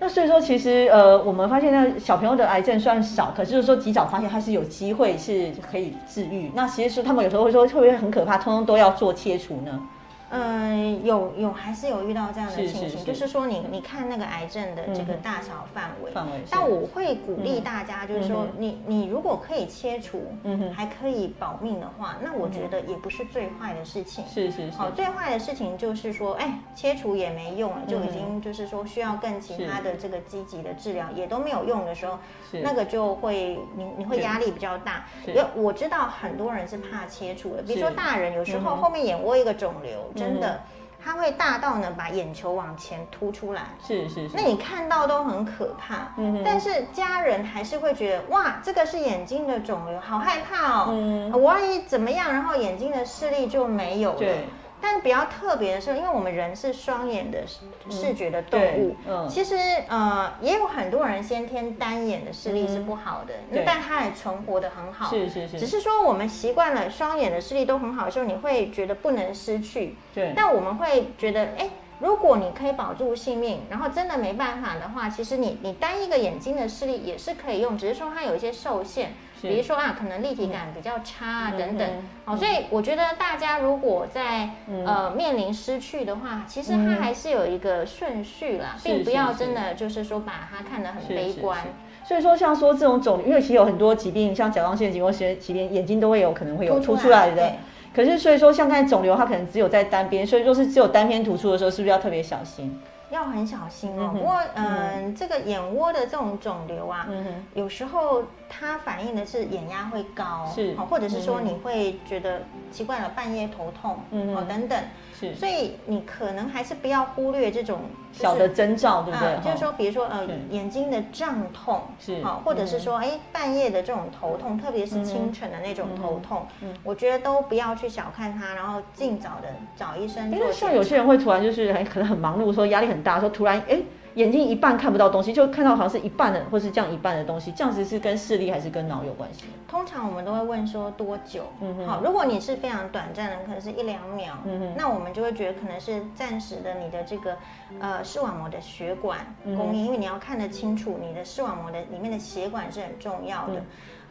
那所以说，其实呃，我们发现呢小朋友的癌症虽然少，可是就是说及早发现，它是有机会是可以治愈。那其实是他们有时候会说，会不会很可怕，通通都要做切除呢？嗯，有有还是有遇到这样的情形，是就是。说你你看那个癌症的这个大小范围，范围但我会鼓励大家，就是说嗯你你如果可以切除，嗯哼。还可以保命的话，那我觉得也不是最坏的事情。是是是，好，最坏的事情就是说，哎，切除也没用了，就已嗯经就是说需要更其他的这个积极的治疗也都没有用的时候，是。那个就会你你会压力比较大。是因为我知道很多人是怕切除的，比如说大人有时候后面眼窝一个肿瘤，真嗯的它会大到呢把眼球往前凸出来。是是是，那你看到都很可怕，嗯哼但是家人还是会觉得哇，这个是眼睛的肿瘤，好害怕哦。嗯我万一怎么样，然后眼睛的视力就没有了。对但比较特别的是，因为我们人是双眼的视视觉的动物，嗯。其实呃也有很多人先天单眼的视力是不好的，对。但他也存活的很好。是是是，只是说我们习惯了双眼的视力都很好的时候，你会觉得不能失去。对，但我们会觉得，哎，如果你可以保住性命，然后真的没办法的话，其实你你单一个眼睛的视力也是可以用，只是说它有一些受限，是比如说啊，可能立体感比较差啊、嗯等等嗯。好，所以我觉得大家如果在、嗯呃面临失去的话，其实它嗯还是有一个顺序啦，是并不要真的就是说把它看得很悲观。所以说，像说这种肿瘤，因为其实有很多疾病，像甲状腺疾病、血疾病，眼睛都会有可能会有凸出来的对。可是所以说，像刚才肿瘤，它可能只有在单边，所以说是只有单边突出的时候，是不是要特别小心？要很小心哦。不过，嗯、这个眼窝的这种肿瘤啊，嗯，有时候它反映的是眼压会高，是。好或者是说你会觉得奇怪了，半夜头痛，嗯哦等等，是。所以你可能还是不要忽略这种就是小的征兆，对不对？啊，就是说，比如说呃眼睛的胀痛，是。好，或者是嗯说哎半夜的这种头痛，特别是清晨的那种头痛嗯，我觉得都不要去小看它，然后尽早的找医生做因为像。有些人会突然就是很可能很忙碌，说压力很大，说突然哎眼睛一半看不到东西，就看到好像是一半的，或是这样一半的东西，这样子是跟视力还是跟脑有关系？通常我们都会问说多久？嗯哼好，如果你是非常短暂的，可能是一两秒，嗯哼那我们就会觉得可能是暂时的你的这个呃视网膜的血管供应，因为你要看得清楚你的视网膜的里面的血管是很重要的。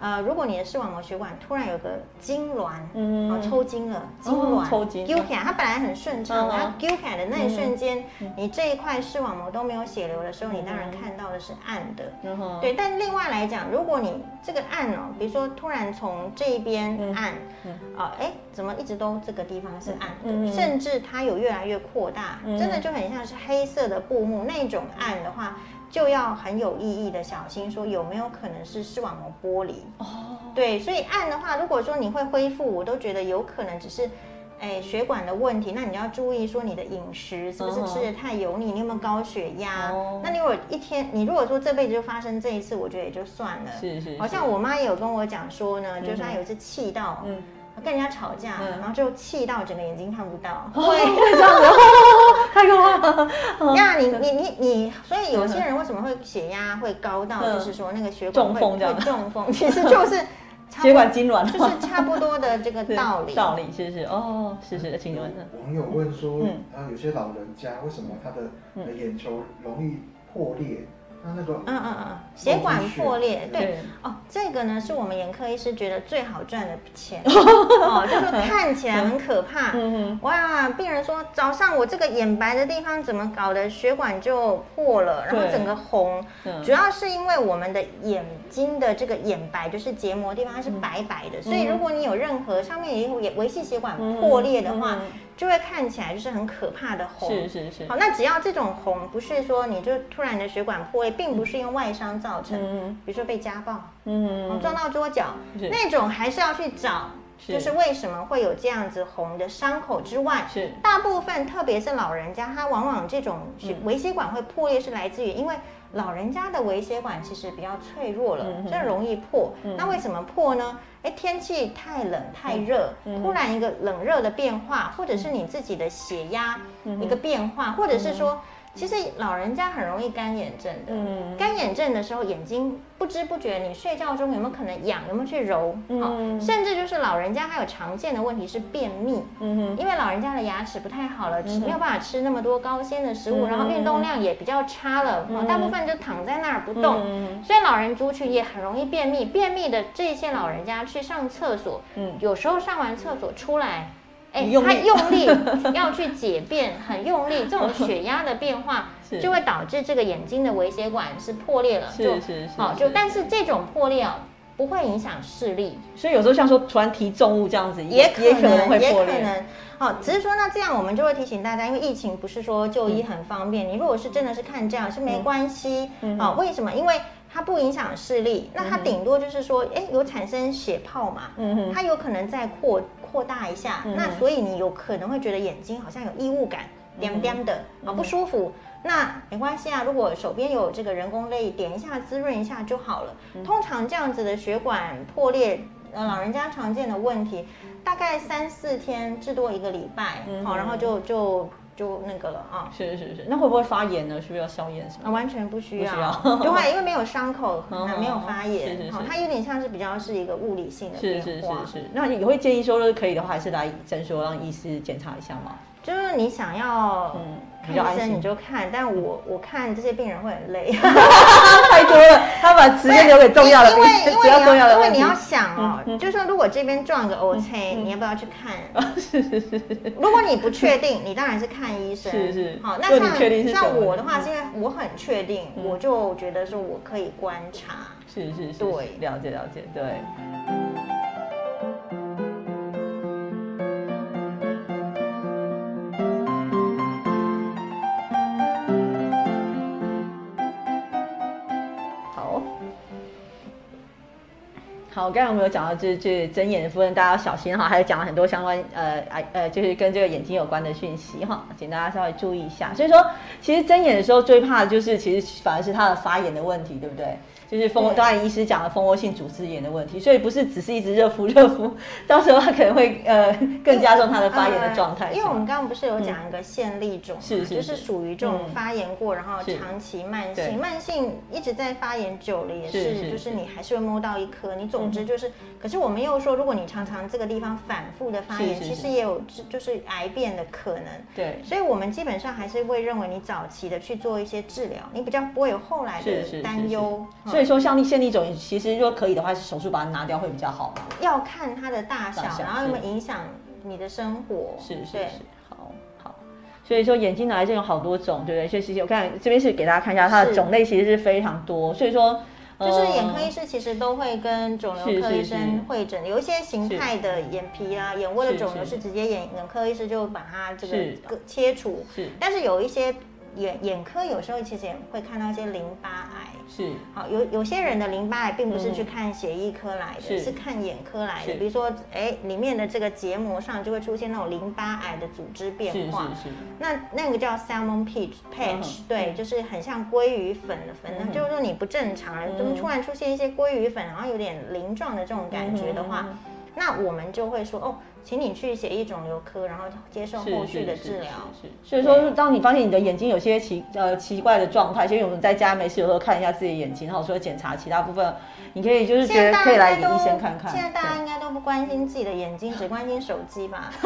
嗯呃，如果你的视网膜血管突然有个痉挛，嗯。哦，抽筋了，痉挛，哦抽筋揪起来，它本来很顺畅，它揪起来的那一瞬间嗯，你这一块视网膜都没有血流的时候，你当然嗯看到的是暗的。对，但另外来讲，如果你这个暗哦，比如说突然从这一边嗯按，嗯。啊，哎，怎么一直都这个地方是暗的，甚至它有越来越扩大，嗯。真的就很像是黑色的布幕那种暗的话，就要很有意义的小心，说有没有可能是视网膜剥离。哦，对，所以按的话，如果说你会恢复，我都觉得有可能只是。哎，血管的问题，那你要注意说你的饮食是不是嗯吃的太油腻，你有没有高血压？哦那你如果一天，你如果说这辈子就发生这一次，我觉得也就算了。是是，好像我妈也有跟我讲说呢，就是她嗯哼有一次气到，嗯，跟人家吵架，嗯然后就气到整个眼睛看不到。会会这样子，太可怕了。呀，你你你你，所以有些人为什么会血压会高到，嗯就是说那个血管会中风这样会中风，其实就是血管痉挛就是差不多的这个道理。道理是不是哦，是是，请问，网友问说嗯，啊，有些老人家为什么他的眼球容易破裂？那那个嗯嗯嗯，血管破裂，对。对。哦，这个呢是我们眼科医师觉得最好赚的钱。哦，就是看起来很可怕。嗯哇，病人说早上我这个眼白的地方怎么搞的，血管就破了，然后整个红，嗯。主要是因为我们的眼睛的这个眼白就是结膜的地方它是白白的，所以如果你有任何上面也有维系血管破裂的话，嗯就会看起来就是很可怕的红。是是是，好，那只要这种红不是说你就突然的血管破裂，并不是因为外伤造成，嗯比如说被家暴，嗯撞到桌角那种，还是要去找，就是为什么会有这样子红的伤口之外，是。大部分特别是老人家，他往往这种微血管会破裂是来自于因为。老人家的微血管其实比较脆弱了这容易破。嗯。那为什么破呢？哎，天气太冷太热，嗯突然一个冷热的变化，或者是你自己的血压嗯。一个变化，或者是说其实老人家很容易干眼症的。嗯，干眼症的时候，眼睛不知不觉，你睡觉中有没有可能痒？有没有去揉？嗯，甚至就是老人家还有常见的问题是便秘。嗯哼，因为老人家的牙齿不太好了，没有办法吃那么多高纤的食物，然后运动量也比较差了，大部分就躺在那儿不动。所以老人族群也很容易便秘。便秘的这些老人家去上厕所，嗯，有时候上完厕所出来。哎，他用力 要去解便，很用力，这种 血压的变化就会导致这个眼睛的微血管是破裂了，是是是，好就但是这种破裂哦不会影响视力，所以有时候像说突然提重物这样子也也可能会破裂，好，只是说那这样我们就会提醒大家，因为疫情不是说就医很方便，你如果是真的是看这样是没关系，哦，为什么？因为它不影响视力，那它顶多就是说，哎，有产生血泡嘛，嗯哼，它有可能在扩。扩大一下，那所以你有可能会觉得眼睛好像有异物感，点点的啊不舒服。那没关系啊，如果手边有这个人工泪，点一下滋润一下就好了。通常这样子的血管破裂，呃，老人家常见的问题，大概三四天至多一个礼拜，好，然后就就。就那个了啊，是是是，那会不会发炎呢？需不需要消炎什么？啊，完全不需要，不会，因为没有伤口，没有发炎，是是是，它有点像是比较是一个物理性的是是是是，那你会建议说，可以的话，还是来诊所让医师检查一下吗？就是你想要嗯。医生你就看，但我我看这些病人会很累，太多了，他把时间留给重要的，因为因为你要因为你要想哦，就是说如果这边撞个 O C，你要不要去看？是是是。如果你不确定，你当然是看医生。是是。好，那像像我的话，是因为我很确定，我就觉得说我可以观察。是是是。对，了解了解，对。好，刚才我们有讲到，就是就是睁眼的夫人，大家要小心哈。还有讲了很多相关呃呃，就是跟这个眼睛有关的讯息哈，请大家稍微注意一下。所以说，其实睁眼的时候最怕的就是，其实反而是它的发炎的问题，对不对？就是蜂，刚才医师讲的蜂窝性组织炎的问题，所以不是只是一直热敷热敷，到时候它可能会呃更加重它的发炎的状态。因为我们刚刚不是有讲一个线粒肿，是是，就是属于这种发炎过，然后长期慢性，慢性一直在发炎久了也是，就是你还是会摸到一颗。你总之就是，可是我们又说，如果你常常这个地方反复的发炎，其实也有就是癌变的可能。对，所以我们基本上还是会认为你早期的去做一些治疗，你比较不会有后来的担忧。所以。说像那线粒肿，其实如果可以的话，是手术把它拿掉会比较好嘛？要看它的大小，然后有没有影响你的生活。是是是，好好。所以说眼睛的癌症有好多种，对不对？所以其实我看这边是给大家看一下，它的种类其实是非常多。所以说，就是眼科医师其实都会跟肿瘤科医生会诊，有一些形态的眼皮啊、眼窝的肿瘤是直接眼眼科医师就把它这个切除。是，但是有一些。眼眼科有时候其实也会看到一些淋巴癌，是。好有有些人的淋巴癌并不是去看血液科来的，是。看眼科来的。比如说，哎，里面的这个结膜上就会出现那种淋巴癌的组织变化，是是是。那那个叫 salmon patch patch，对，就是很像鲑鱼粉的粉，那就是说你不正常，怎么突然出现一些鲑鱼粉，然后有点鳞状的这种感觉的话，那我们就会说哦。请你去血液肿瘤科，然后接受后续的治疗。是，所以说，当你发现你的眼睛有些奇呃奇怪的状态，其实我们在家没事的时候看一下自己的眼睛，然后说检查其他部分。你可以就是觉得可以来给医生看看。现在大家应该都不关心自己的眼睛，只关心手机吧？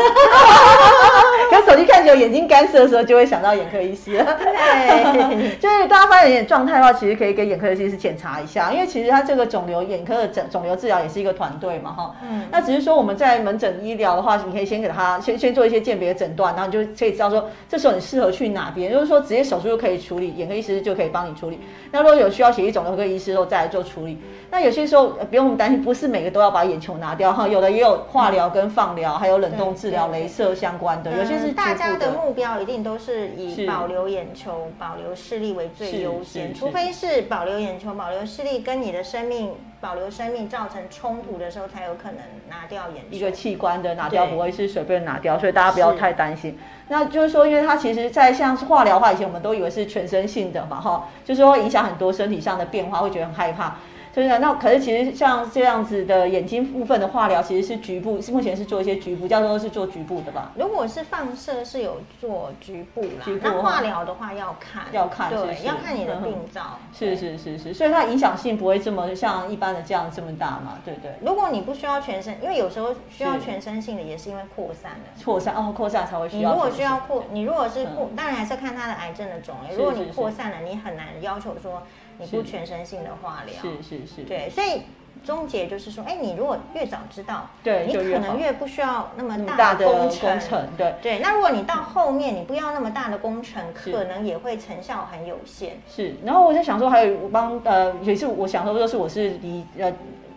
可手机看久，眼睛干涩的时候，就会想到眼科医师。对，就是大家发现眼状态的话，其实可以给眼科医师检查一下，因为其实他这个肿瘤眼科的肿肿瘤治疗也是一个团队嘛，哈。嗯。那只是说我们在门诊医疗的话，你可以先给他先先做一些鉴别诊断，然后你就可以知道说这时候你适合去哪边，就是说直接手术就可以处理，眼科医师就可以帮你处理。那如果有需要血液肿瘤科医师，后再来做处理。那有些时候不用担心，不是每个都要把眼球拿掉哈，有的也有化疗跟放疗，还有冷冻治疗、镭射相关的。有些是大家的目标一定都是以保留眼球、保留视力为最优先，除非是保留眼球、保留视力跟你的生命、保留生命造成冲突的时候，才有可能拿掉眼球。一个器官的拿掉不会是随便拿掉，所以大家不要太担心。那就是说，因为它其实，在像是化疗的话，以前我们都以为是全身性的嘛哈，就是会影响很多身体上的变化，会觉得很害怕。真的。那可是其实像这样子的眼睛部分的化疗，其实是局部，是目前是做一些局部，叫做是做局部的吧？如果是放射是有做局部啦，局部那化哈疗的话要看，要看是对，是要看你的病灶。是是是是，所以它影响性不会这么像一般的这样这么大嘛，对不对？如果你不需要全身，因为有时候需要全身性的，也是因为扩散的。扩散哦，扩散才会需要。你如果需要扩，你如果是扩，当然还是看它的癌症的种类。如果你是扩散了，你很难要求说你不全身性的化疗。是是是，对，所以终结就是说，哎，你如果越早知道，对你可能越不需要那么大大的工程。对。对，那如果你到后面你不要那么大的工程，可能也会成效很有限。是，然后我在想说，还有我帮呃，有一次我想说，就是我是离呃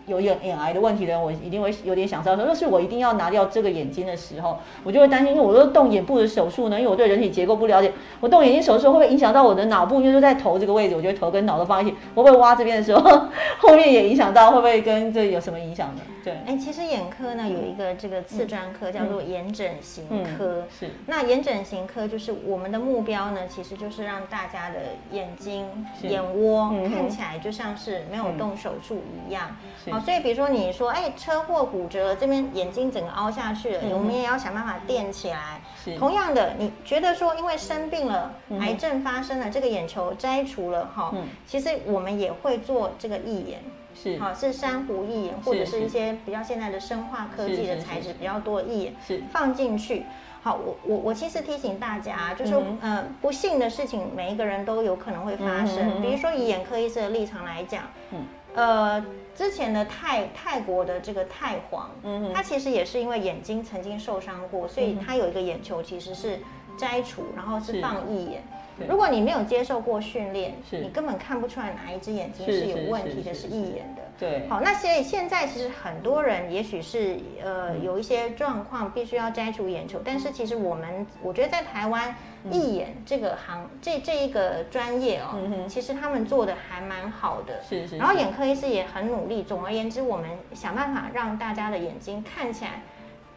有眼眼癌的问题的人，我一定会有点想知道说，要是我一定要拿掉这个眼睛的时候，我就会担心，因为我都动眼部的手术呢，因为我对人体结构不了解，我动眼睛手术会不会影响到我的脑部？因为就在头这个位置，我觉得头跟脑都放一起，会不会挖这边的时候，后面也影响到，会不会跟这有什么影响呢？对，哎，其实眼科呢有一个这个次专科叫做眼整形科。嗯是。那眼整形科就是我们的目标呢，其实就是让大家的眼睛、眼窝嗯看起来就像是没有动手术一样。是。好，所以比如说你说，哎，车祸骨折，这边眼睛整个凹下去了，嗯我们也要想办法垫起来。是。同样的，你觉得说因为生病了，嗯癌症发生了，这个眼球摘除了哈，嗯。其实我们也会做这个义眼。是。好是珊瑚义眼，或者是是一些比较现在的生化科技的材质比较多的义眼是。放进去。好，我我我其实提醒大家，就是说嗯，呃，不幸的事情每一个人都有可能会发嗯哼嗯生。哼。比如说以眼科医师的立场来讲，嗯。呃，之前的泰泰国的这个泰皇，嗯他其实也是因为眼睛曾经受伤过，所以他有一个眼球其实是摘除，然后是是。放义眼。对如果你没有接受过训练，你根本看不出来哪一只眼睛是有问题的，是是是义眼的。对，好，那所以现在其实很多人也许是呃嗯有一些状况必须要摘除眼球，但是其实我们我觉得在台湾义眼这个行这这一个专业哦，嗯其实他们做的还蛮好的。是是。然后眼科医师也很努力。总而言之，我们想办法让大家的眼睛看起来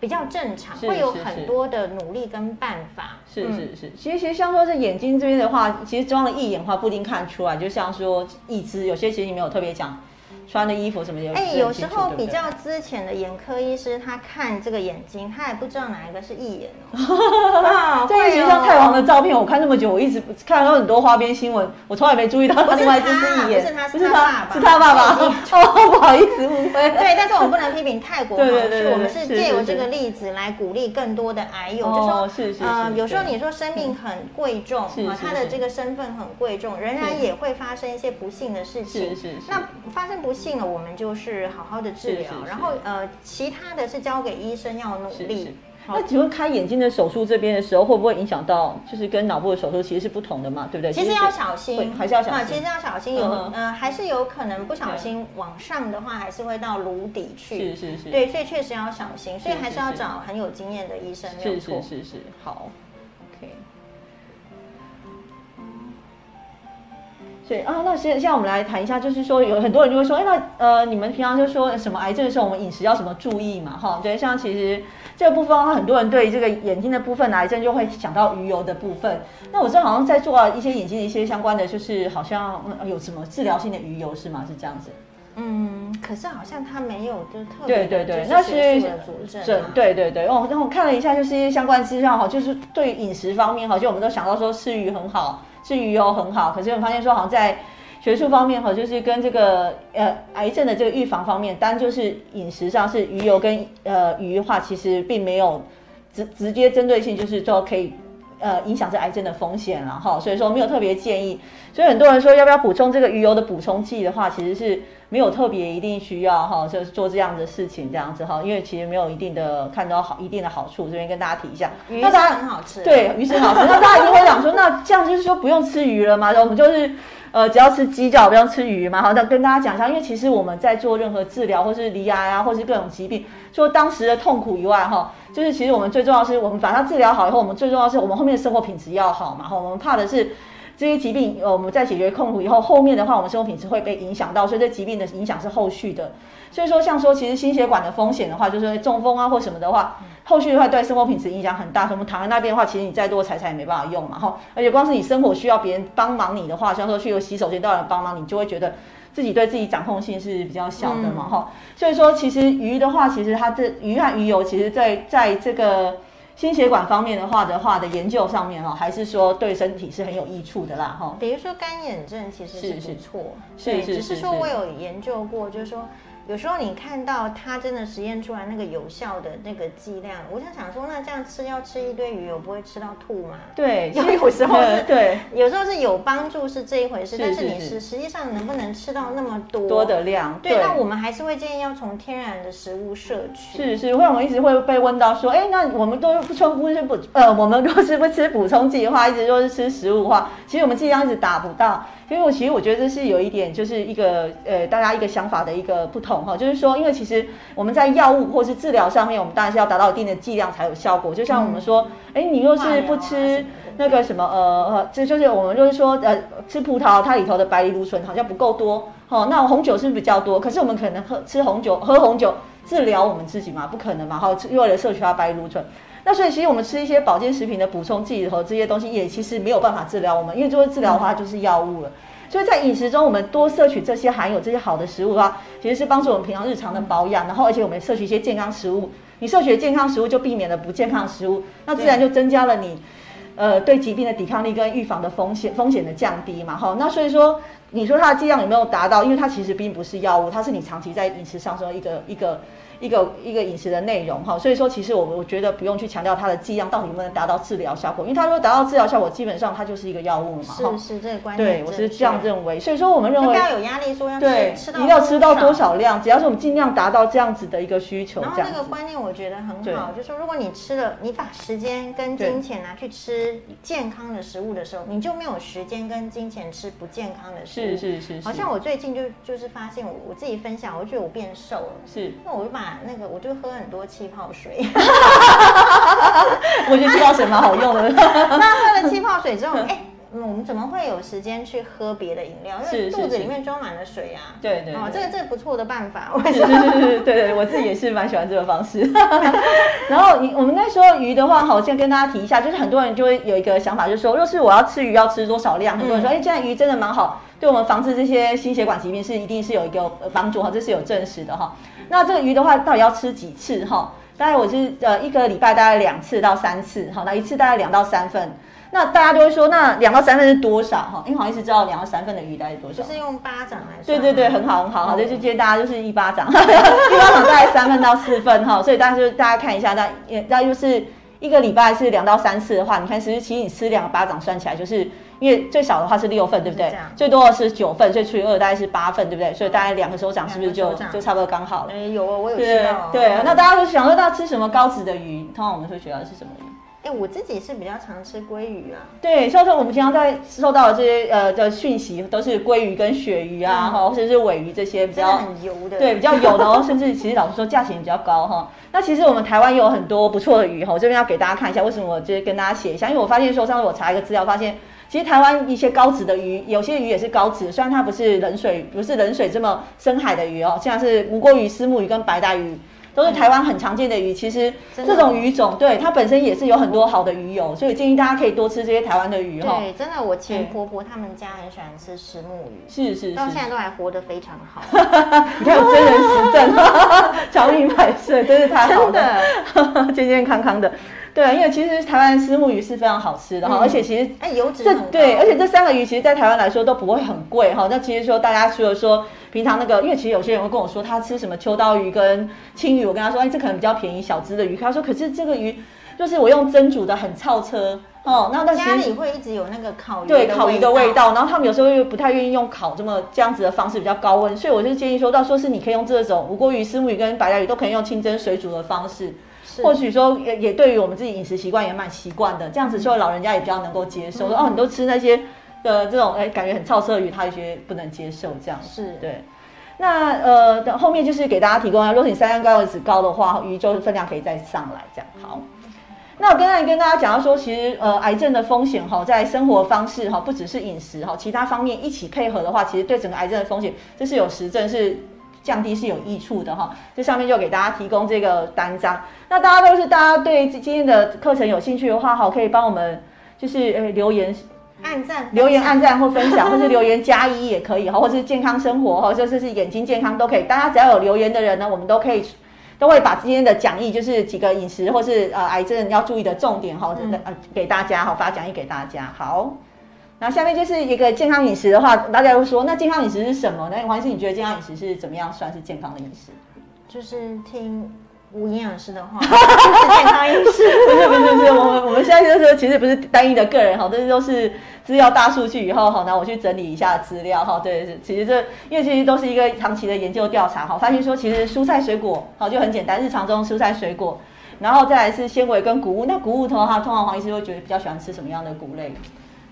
比较正常，会有很多的努力跟办法。是嗯。是是，其实其实像说这眼睛这边的话，其实装了一眼的话不一定看出来，就像说义肢，有些其实你没有特别讲穿的衣服什么的，哎、有时候比较之前的眼科医师，他看这个眼睛，他也不知道哪一个是义眼哦。啊这一集会哦像太王的照片，我看这么久，我一直看到很多花边新闻，我从来没注意到他不是另外一只他是义眼，不是他不是是他爸爸是他爸爸。哦，不好意思，误会。对，但是我们不能批评泰国对好对对是我们是借由这个例子来鼓励更多的癌友，哦就说，呃，有时候你说生命很贵重啊，他的这个身份很贵重，仍然也会发生一些不幸的事情。是是是那发生不幸了，我们就是好好的治疗是是，是然后呃，其他的是交给医生要努力。。那请问开眼睛的手术这边的时候，会不会影响到，就是跟脑部的手术其实是不同的嘛？对不对？其实要小心会，还是要小啊，心其实要小心，有嗯呃，还是有可能不小心往上的话，还是会到颅底去。是是是，对，所以确实要小心，所以是还是要找很有经验的医生，没有是错是。是是，好所以啊，那现现在我们来谈一下，就是说有很多人就会说，哎，那呃，你们平常就说什么癌症的时候，我们饮食要什么注意嘛？哈，对，像其实这个部分，很多人对这个眼睛的部分癌症就会想到鱼油的部分。那我知道好像在做一些眼睛的一些相关的，就是好像嗯有什么治疗性的鱼油是吗？是这样子？嗯，可是好像它没有就是特别对对对，那是佐证。对对对哦。然后我看了一下，就是一些相关资料哈，就是对于饮食方面哈，就我们都想到说吃鱼很好，是鱼油很好，可是我发现说好像在学术方面哈，就是跟这个呃癌症的这个预防方面，单就是饮食上是鱼油跟呃鱼的话，其实并没有直直接针对性，就是说可以。呃，影响这癌症的风险了哈，所以说没有特别建议。所以很多人说要不要补充这个鱼油的补充剂的话，其实是没有特别一定需要哈，就是做这样的事情这样子哈，因为其实没有一定的看到好一定的好处，这边跟大家提一下。鱼是很好吃，，对，鱼是好吃。那大家一定会想说，那这样就是说不用吃鱼了吗？我们就是呃，只要吃鸡就好，不用吃鱼嘛。好，那跟大家讲一下，因为其实我们在做任何治疗，或是离癌啊，或是各种疾病，除了当时的痛苦以外，哈，就是其实我们最重要的是，我们把它治疗好以后，我们最重要的是我们后面的生活品质要好嘛。哈，我们怕的是。这些疾病，呃，我们在解决痛苦以后，后面的话，我们生活品质会被影响到，所以这疾病的影响是后续的。所以说，像说其实心血管的风险的话，就是中风啊或什么的话，后续的话对生活品质影响很大。所以我们躺在那边的话，其实你再多财产也没办法用嘛，哈。而且光是你生活需要别人帮忙你的话，像说去有洗手间都有人帮忙，你就会觉得自己对自己掌控性是比较小的嘛，哈。所以说，其实鱼的话，其实它这鱼和鱼油，其实在在这个心血管方面的话的话的研究上面哦，还是说对身体是很有益处的啦，哈。比如说干眼症，其实是不错，是是，只是说我有研究过，就是说。有时候你看到它真的实验出来那个有效的那个剂量，我想想说，那这样吃要吃一堆鱼，我不会吃到吐吗？对，有时候是，对，有时候是有帮助是这一回事，但是你是实际上能不能吃到那么多多的量？对，那我们还是会建议要从天然的食物摄取。是是，会我们一直会被问到说，哎，那我们都不充不是不呃，我们都是不吃补充剂的话，一直都是吃食物的话，其实我们剂量一直达不到。因为我其实我觉得这是有一点，就是一个呃，大家一个想法的一个不同哈，就是说，因为其实我们在药物或是治疗上面，我们当然是要达到一定的剂量才有效果。就像我们说，哎，你若是不吃那个什么呃呃，这就是我们就是说呃，吃葡萄它里头的白藜芦醇好像不够多，哈，那红酒是不是比较多？可是我们可能喝吃红酒喝红酒治疗我们自己嘛？不可能嘛？好，为了摄取它白藜芦醇。那所以其实我们吃一些保健食品的补充剂和这些东西，也其实没有办法治疗我们，因为做治疗的话就是药物了。所以在饮食中，我们多摄取这些含有这些好的食物的话，其实是帮助我们平常日常的保养。然后而且我们摄取一些健康食物，你摄取健康食物就避免了不健康食物，那自然就增加了你，呃，对疾病的抵抗力跟预防的风险风险的降低嘛。哈，那所以说，你说它的剂量有没有达到？因为它其实并不是药物，它是你长期在饮食上说一个一个。一个一个饮食的内容哈，所以说其实我我觉得不用去强调它的剂量到底能不能达到治疗效果，因为它如果达到治疗效果，基本上它就是一个药物了嘛。是是这个观念。对，我是这样认为。所以说我们认为不要有压力，说要对吃一定要吃到多少量，只要是我们尽量达到这样子的一个需求。然后那个观念我觉得很好，就是说如果你吃了，你把时间跟金钱拿去吃健康的食物的时候，你就没有时间跟金钱吃不健康的食物。是是是。好像我最近就就是发现我我自己分享，我觉得我变瘦了。是。那我就把那个我就。喝很多气泡水，我觉得气泡水蛮好用的。那喝了气泡水之后，哎，我们怎么会有时间去喝别的饮料？因为肚子里面装满了水啊。对对，哦，这个这个不错的办法。是是是，对对，我自己也是蛮喜欢这个方式。然后你我们那时候鱼的话，好，先跟大家提一下，就是很多人就会有一个想法，就是说，若是我要吃鱼，要吃多少量？很多人说，哎，这样鱼真的蛮好，对我们防治这些心血管疾病是一定是有一个帮助哈，这是有证实的哈。那这个鱼的话，到底要吃几次哈？大概我是呃一个礼拜大概两次到三次，好，那一次大概两到三份。那大家都会说，那两到三份是多少哈？因为好意思知道两到三份的鱼大概多少？就是用巴掌来。对对对，很好很好，好，就建议大家就是一巴掌，一巴掌大概三份到四份哈。所以大家就大家看一下，那也大概就是一个礼拜是两到三次的话，你看其实其实你吃两个巴掌算起来就是。因为最少的话是六份，对不对？最多的是九份，所以除以二大概是八份，对不对？所以大概两个手掌是不是就就差不多刚好了？哎，有啊，我有吃到。对，那大家都想说到吃什么高脂的鱼？通常我们会学到是什么鱼？哎，我自己是比较常吃鲑鱼啊。对，所以说我们经常在收到的这些呃的讯息，都是鲑鱼跟鳕鱼啊，哈，或者是尾鱼这些比较很油的，对，比较油的哦，甚至其实老实说价钱比较高哈。那其实我们台湾有很多不错的鱼哈，我这边要给大家看一下，为什么我就是跟大家写一下，因为我发现说上次我查一个资料发现。其实台湾一些高脂的鱼，有些鱼也是高脂，虽然它不是冷水，不是冷水这么深海的鱼哦，像是无锅鱼、丝木鱼跟白带鱼，都是台湾很常见的鱼。其实这种鱼种，对它本身也是有很多好的鱼油，所以建议大家可以多吃这些台湾的鱼哈。对，真的，我前婆婆他们家很喜欢吃石木鱼，是是，到现在都还活得非常好。你看真人实证，长命百岁，真是太好了，健健康康的。对，因为其实台湾丝木鱼是非常好吃的哈，而且其实哎油脂这对，而且这三个鱼其实，在台湾来说都不会很贵哈。那其实说大家除了说平常那个，因为其实有些人会跟我说他吃什么秋刀鱼跟青鱼，我跟他说哎，这可能比较便宜小只的鱼。他说可是这个鱼就是我用蒸煮的很超车哦。那那家里会一直有那个烤鱼对烤鱼的味道，然后他们有时候又不太愿意用烤这么这样子的方式比较高温，所以我就建议说到说是你可以用这种无锅鱼、丝木鱼跟白带鱼都可以用清蒸水煮的方式。或许说也也对于我们自己饮食习惯也蛮习惯的，这样子说老人家也比较能够接受。说哦，你都吃那些的这种哎，感觉很超色鱼，他也觉得不能接受这样。是对。那呃，等后面就是给大家提供啊，如果你三酸甘油脂高的话，鱼就是分量可以再上来这样。好，那我刚才跟大家讲到说，其实呃，癌症的风险哈，在生活方式哈，不只是饮食哈，其他方面一起配合的话，其实对整个癌症的风险，这是有实证是。降低是有益处的哈，这上面就给大家提供这个单张。那大家都是大家对今天的课程有兴趣的话，哈，可以帮我们就是诶留言按赞留言、按赞或分享，或是留言加一也可以哈，或是健康生活哈，就是是眼睛健康都可以。大家只要有留言的人呢，我们都可以都会把今天的讲义，就是几个饮食或是呃癌症要注意的重点哈，呃给大家哈，发讲义给大家。好，那下面就是一个健康饮食的话，大家会说那健康饮食是什么呢？黄医师，你觉得健康饮食是怎么样算是健康的饮食？就是听。无营养师的话，健康饮食 不是不是不是，我们我们现在就是其实不是单一的个人哈，这些都是资料大数据以后哈，那我去整理一下资料哈，对，其实这因为其实都是一个长期的研究调查哈，发现说其实蔬菜水果好就很简单，日常中蔬菜水果，然后再来是纤维跟谷物，那谷物的话，通常黄医师会觉得比较喜欢吃什么样的谷类？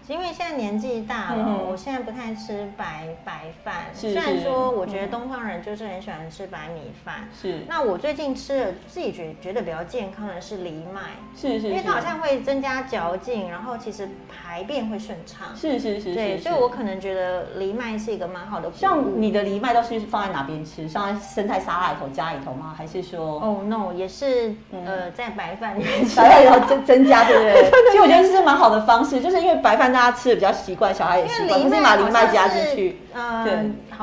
因为现在年纪大了，我现在不太吃白白饭。虽然说，我觉得东方人就是很喜欢吃白米饭。是。那我最近吃了，自己觉觉得比较健康的是藜麦。是是。因为它好像会增加嚼劲，然后其实排便会顺畅。是是是。对，所以我可能觉得藜麦是一个蛮好的。像你的藜麦都是放在哪边吃？放在生菜沙拉里头加里头吗？还是说？哦，no，也是呃，在白饭里面吃 白饭里头增增加，对不 对？其实我觉得这是蛮好的方式，就是因为白饭大家吃的比较习惯，小孩也习惯，不是把藜麦加进去。嗯，对，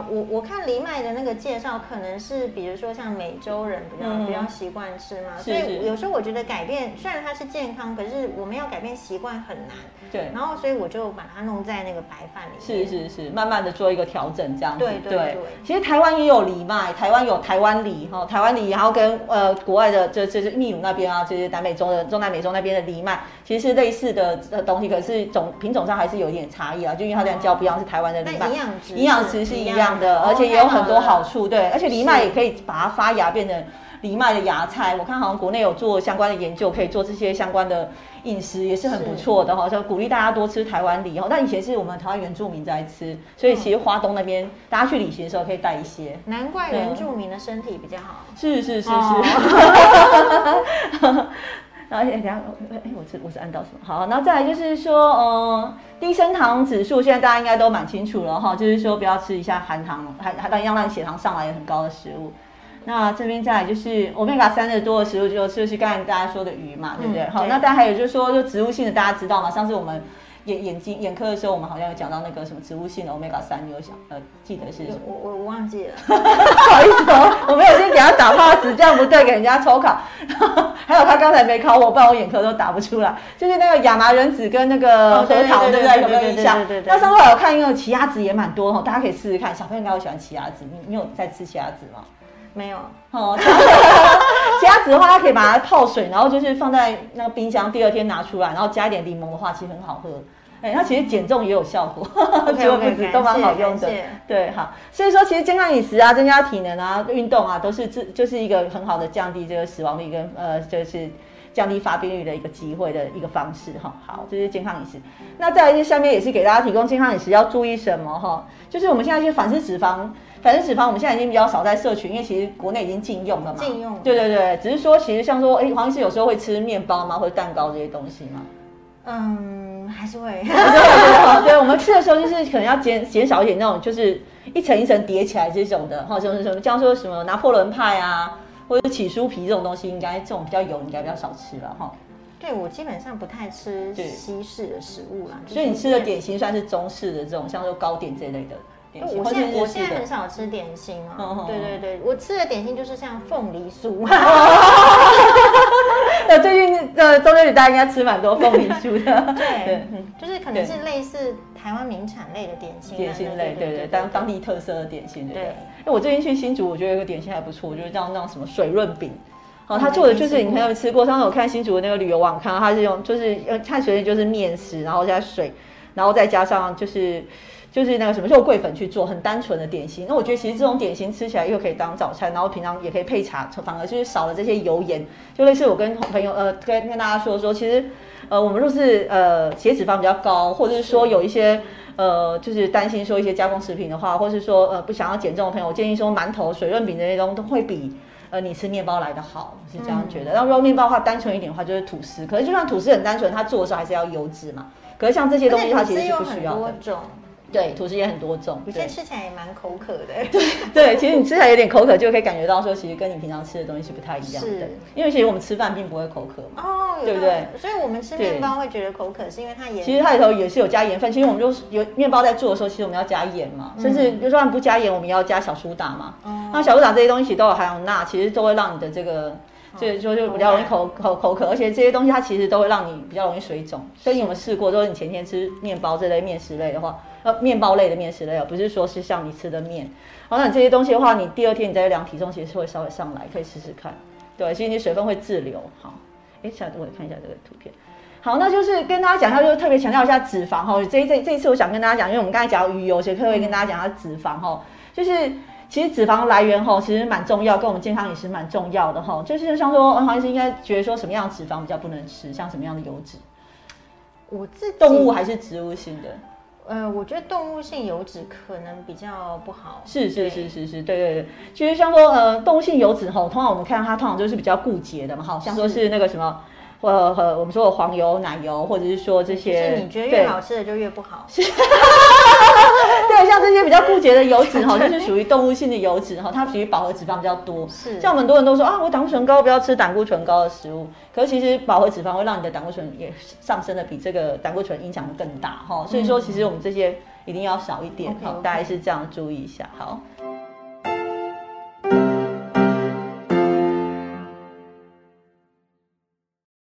我我看藜麦的那个介绍，可能是比如说像美洲人比较比较习惯吃嘛，所以有时候我觉得改变，虽然它是健康，可是我们要改变习惯很难。对，然后所以我就把它弄在那个白饭里面。是是是，慢慢的做一个调整，这样子。对对对。其实台湾也有藜麦，台湾有台湾藜哈，台湾藜，然后跟呃国外的这这是秘鲁那边啊，就是南美洲的中南美洲那边的藜麦，其实是类似的呃东西，可是种品种上还是有一点差异啊，就因为它这样叫不一样，是台湾的藜麦，营养值营养值是一样的，而且也有很多好处。对，而且藜麦也可以把它发芽变成藜麦的芽菜，我看好像国内有做相关的研究，可以做这些相关的。饮食也是很不错的哈，就鼓励大家多吃台湾梨哦。但以前是我们台湾原住民在吃，所以其实花东那边大家去旅行的时候可以带一些。难怪原住民的身体比较好。是是是是。然后，等下哎，我是我是按到什么？好，然后再来就是说，呃，低升糖指数现在大家应该都蛮清楚了哈，就是说不要吃一下含糖含含要让血糖上来也很高的食物。那这边再来就是欧米伽三的多的食物，就就是刚才大家说的鱼嘛，对不对？好，那大家还有就是说，就植物性的，大家知道吗？上次我们眼眼睛眼科的时候，我们好像有讲到那个什么植物性的欧米伽三，你有想呃记得是？我我我忘记了，不好意思哦，我没有先给他打 pass，这样不对，给人家抽考。还有他刚才没考我，不然我眼科都打不出来。就是那个亚麻仁籽跟那个核桃，对不对？有没有印象？那上次我看一个奇亚籽也蛮多哈，大家可以试试看。小朋友应该会喜欢奇亚籽，你你有在吃奇亚籽吗？没有哦，加籽的话，它可以把它泡水，然后就是放在那个冰箱，第二天拿出来，然后加一点柠檬的话，其实很好喝。哎，它其实减重也有效果，植物子都蛮好用的。对，好，所以说其实健康饮食啊，增加体能啊，运动啊，都是这就是一个很好的降低这个死亡率跟呃，就是降低发病率的一个机会的一个方式哈。好，这是健康饮食。那再来就下面也是给大家提供健康饮食要注意什么哈，就是我们现在去反式脂肪。反正脂肪我们现在已经比较少在社群，因为其实国内已经禁用了嘛。禁用。对对对，只是说其实像说，哎，黄医师有时候会吃面包吗，或者蛋糕这些东西吗？嗯，还是会。对，我们吃的时候就是可能要减减少一点那种，就是一层一层叠起来这种的，或者是什么，像说什么拿破仑派啊，或者是起酥皮这种东西，应该这种比较油，应该比较少吃了哈。对，我基本上不太吃西式的食物啦。所以你吃的点心算是中式的这种，像说糕点这类的。我现在我现在很少吃点心哦，对对对，我吃的点心就是像凤梨酥。那 最近呃中秋节大家应该吃蛮多凤梨酥的，对，就是可能是类似台湾名产类的点心，点心类，对对，当当地特色的点心，对。哎，我最近去新竹，我觉得有个点心还不错，就是叫那种什么水润饼，哦，他做的就是你看有吃过，上次我看新竹的那个旅游网，看到他是用就是呃看水润就是面食，然后加水，然后再加上就是。就是那个什么肉桂粉去做很单纯的点心，那我觉得其实这种点心吃起来又可以当早餐，然后平常也可以配茶，反而就是少了这些油盐。就类似我跟朋友呃跟跟大家说说，其实呃我们若是呃血脂肪比较高，或者是说有一些呃就是担心说一些加工食品的话，或是说呃不想要减重的朋友，我建议说馒头、水润饼这些东西都会比呃你吃面包来的好，是这样觉得。然后肉面包的话，单纯一点的话就是吐司，可是就算吐司很单纯，它做的时候还是要油脂嘛。可是像这些东西，它其实是不需要的。对，吐司也很多种，有些吃起来也蛮口渴的。对对，其实你吃起来有点口渴，就可以感觉到说，其实跟你平常吃的东西是不太一样的。因为其实我们吃饭并不会口渴嘛，哦，对不对？所以我们吃面包会觉得口渴，是因为它盐。其实它里头也是有加盐分。其实我们就有面包在做的时候，其实我们要加盐嘛，甚至就算不加盐，我们要加小苏打嘛。那小苏打这些东西都有含有钠，其实都会让你的这个。所以说就比较容易口口口渴，而且这些东西它其实都会让你比较容易水肿。所以你有没有试过？说你前天吃面包这类面食类的话，呃，面包类的面食类，不是说是像你吃的面。好，那你这些东西的话，你第二天你再量体重，其实是会稍微上来，可以试试看。对，其实你水分会滞留。好，哎，下我看一下这个图片。好，那就是跟大家讲一下，就是特别强调一下脂肪哈。这这这一次我想跟大家讲，因为我们刚才讲鱼油，所以特别跟大家讲一下脂肪哈，就是。其实脂肪来源哈，其实蛮重要，跟我们健康饮食蛮重要的哈。就是像说，黄医师应该觉得说，什么样的脂肪比较不能吃？像什么样的油脂？我自己动物还是植物性的？呃，我觉得动物性油脂可能比较不好。是是是是是，对对对。其实像说，呃，动物性油脂吼，通常我们看到它通常就是比较固结的嘛，哈，像说是那个什么。或和我们说的黄油、奶油，或者是说这些，是你觉得越好吃的就越不好。对，像这些比较固结的油脂哈，就是属于动物性的油脂哈，它属于饱和脂肪比较多。是，像很多人都说啊，我胆固醇高，不要吃胆固醇高的食物。可是其实饱和脂肪会让你的胆固醇也上升的比这个胆固醇影响更大哈。所以说，其实我们这些一定要少一点，好，大概是这样注意一下。好。